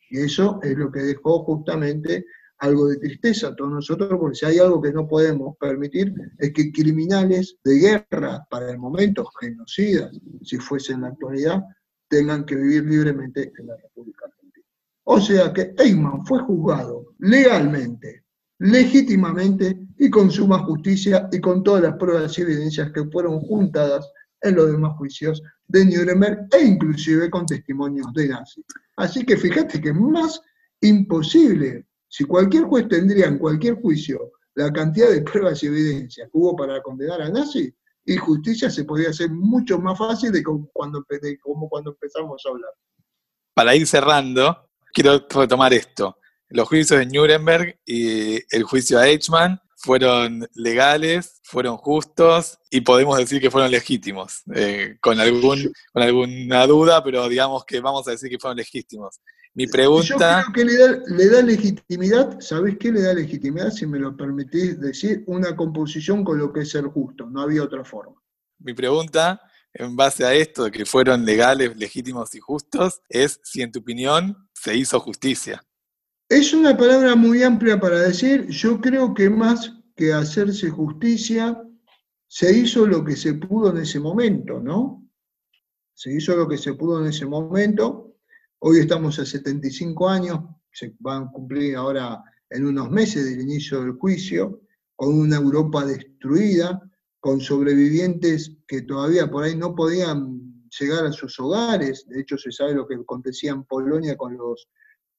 Y eso es lo que dejó justamente algo de tristeza a todos nosotros, porque si hay algo que no podemos permitir es que criminales de guerra, para el momento genocidas, si fuese en la actualidad, tengan que vivir libremente en la República Argentina. O sea que Eichmann fue juzgado legalmente legítimamente y con suma justicia y con todas las pruebas y evidencias que fueron juntadas en los demás juicios de Nuremberg e inclusive con testimonios de Nazi. Así que fíjate que más imposible, si cualquier juez tendría en cualquier juicio la cantidad de pruebas y evidencias que hubo para condenar a Nazi, y justicia se podría hacer mucho más fácil de cuando, como cuando empezamos a hablar. Para ir cerrando, quiero retomar esto. Los juicios de Nuremberg y el juicio a Eichmann fueron legales, fueron justos y podemos decir que fueron legítimos, eh, con, algún, con alguna duda, pero digamos que vamos a decir que fueron legítimos. Mi pregunta... Yo creo que le da, legitimidad, ¿sabés qué le da legitimidad, si me lo permitís decir? Una composición con lo que es ser justo, no había otra forma. Mi pregunta, en base a esto de que fueron legales, legítimos y justos, es si en tu opinión se hizo justicia. Es una palabra muy amplia para decir, yo creo que más que hacerse justicia, se hizo lo que se pudo en ese momento, ¿no? Se hizo lo que se pudo en ese momento. Hoy estamos a 75 años, se van a cumplir ahora en unos meses del inicio del juicio, con una Europa destruida, con sobrevivientes que todavía por ahí no podían llegar a sus hogares. De hecho, se sabe lo que acontecía en Polonia con los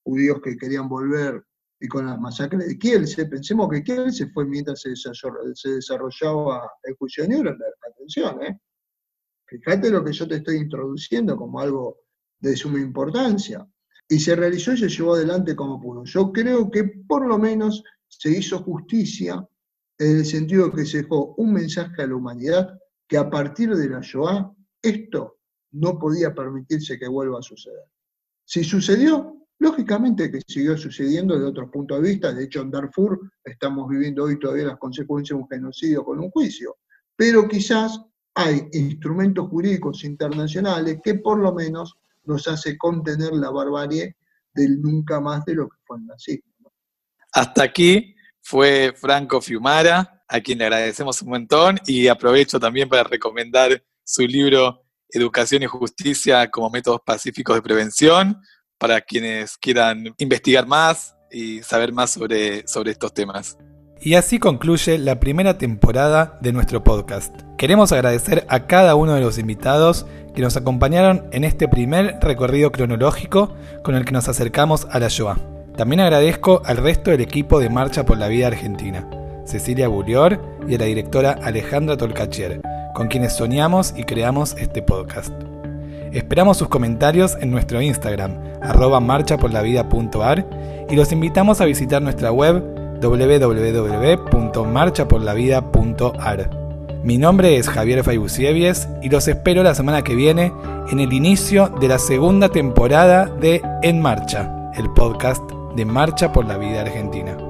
judíos que querían volver y con las masacres de Kielce. Pensemos que Kielce fue mientras se, desarrollaba el juicio de Nuremberg. Atención, ¿eh? Fíjate lo que yo te estoy introduciendo como algo de suma importancia. Y se realizó y se llevó adelante como pudo. Yo creo que por lo menos se hizo justicia en el sentido de que se dejó un mensaje a la humanidad que a partir de la Shoah esto no podía permitirse que vuelva a suceder. Si sucedió, Lógicamente que siguió sucediendo de otros puntos de vista, de hecho en Darfur estamos viviendo hoy todavía las consecuencias de un genocidio con un juicio, pero quizás hay instrumentos jurídicos internacionales que por lo menos nos hace contener la barbarie del nunca más de lo que fue el nazismo. Hasta aquí fue Franco Fiumara, a quien le agradecemos un montón y aprovecho también para recomendar su libro Educación y Justicia como métodos pacíficos de prevención, para quienes quieran investigar más y saber más sobre, sobre estos temas. Y así concluye la primera temporada de nuestro podcast. Queremos agradecer a cada uno de los invitados que nos acompañaron en este primer recorrido cronológico con el que nos acercamos a la Shoah. También agradezco al resto del equipo de Marcha por la Vida Argentina, Cecilia Bullior y a la directora Alejandra Tolcachier, con quienes soñamos y creamos este podcast. Esperamos sus comentarios en nuestro Instagram, arroba marchaporlavida.ar y los invitamos a visitar nuestra web www.marchaporlavida.ar. Mi nombre es Javier Faibusievies y los espero la semana que viene en el inicio de la segunda temporada de En Marcha, el podcast de Marcha por la Vida Argentina.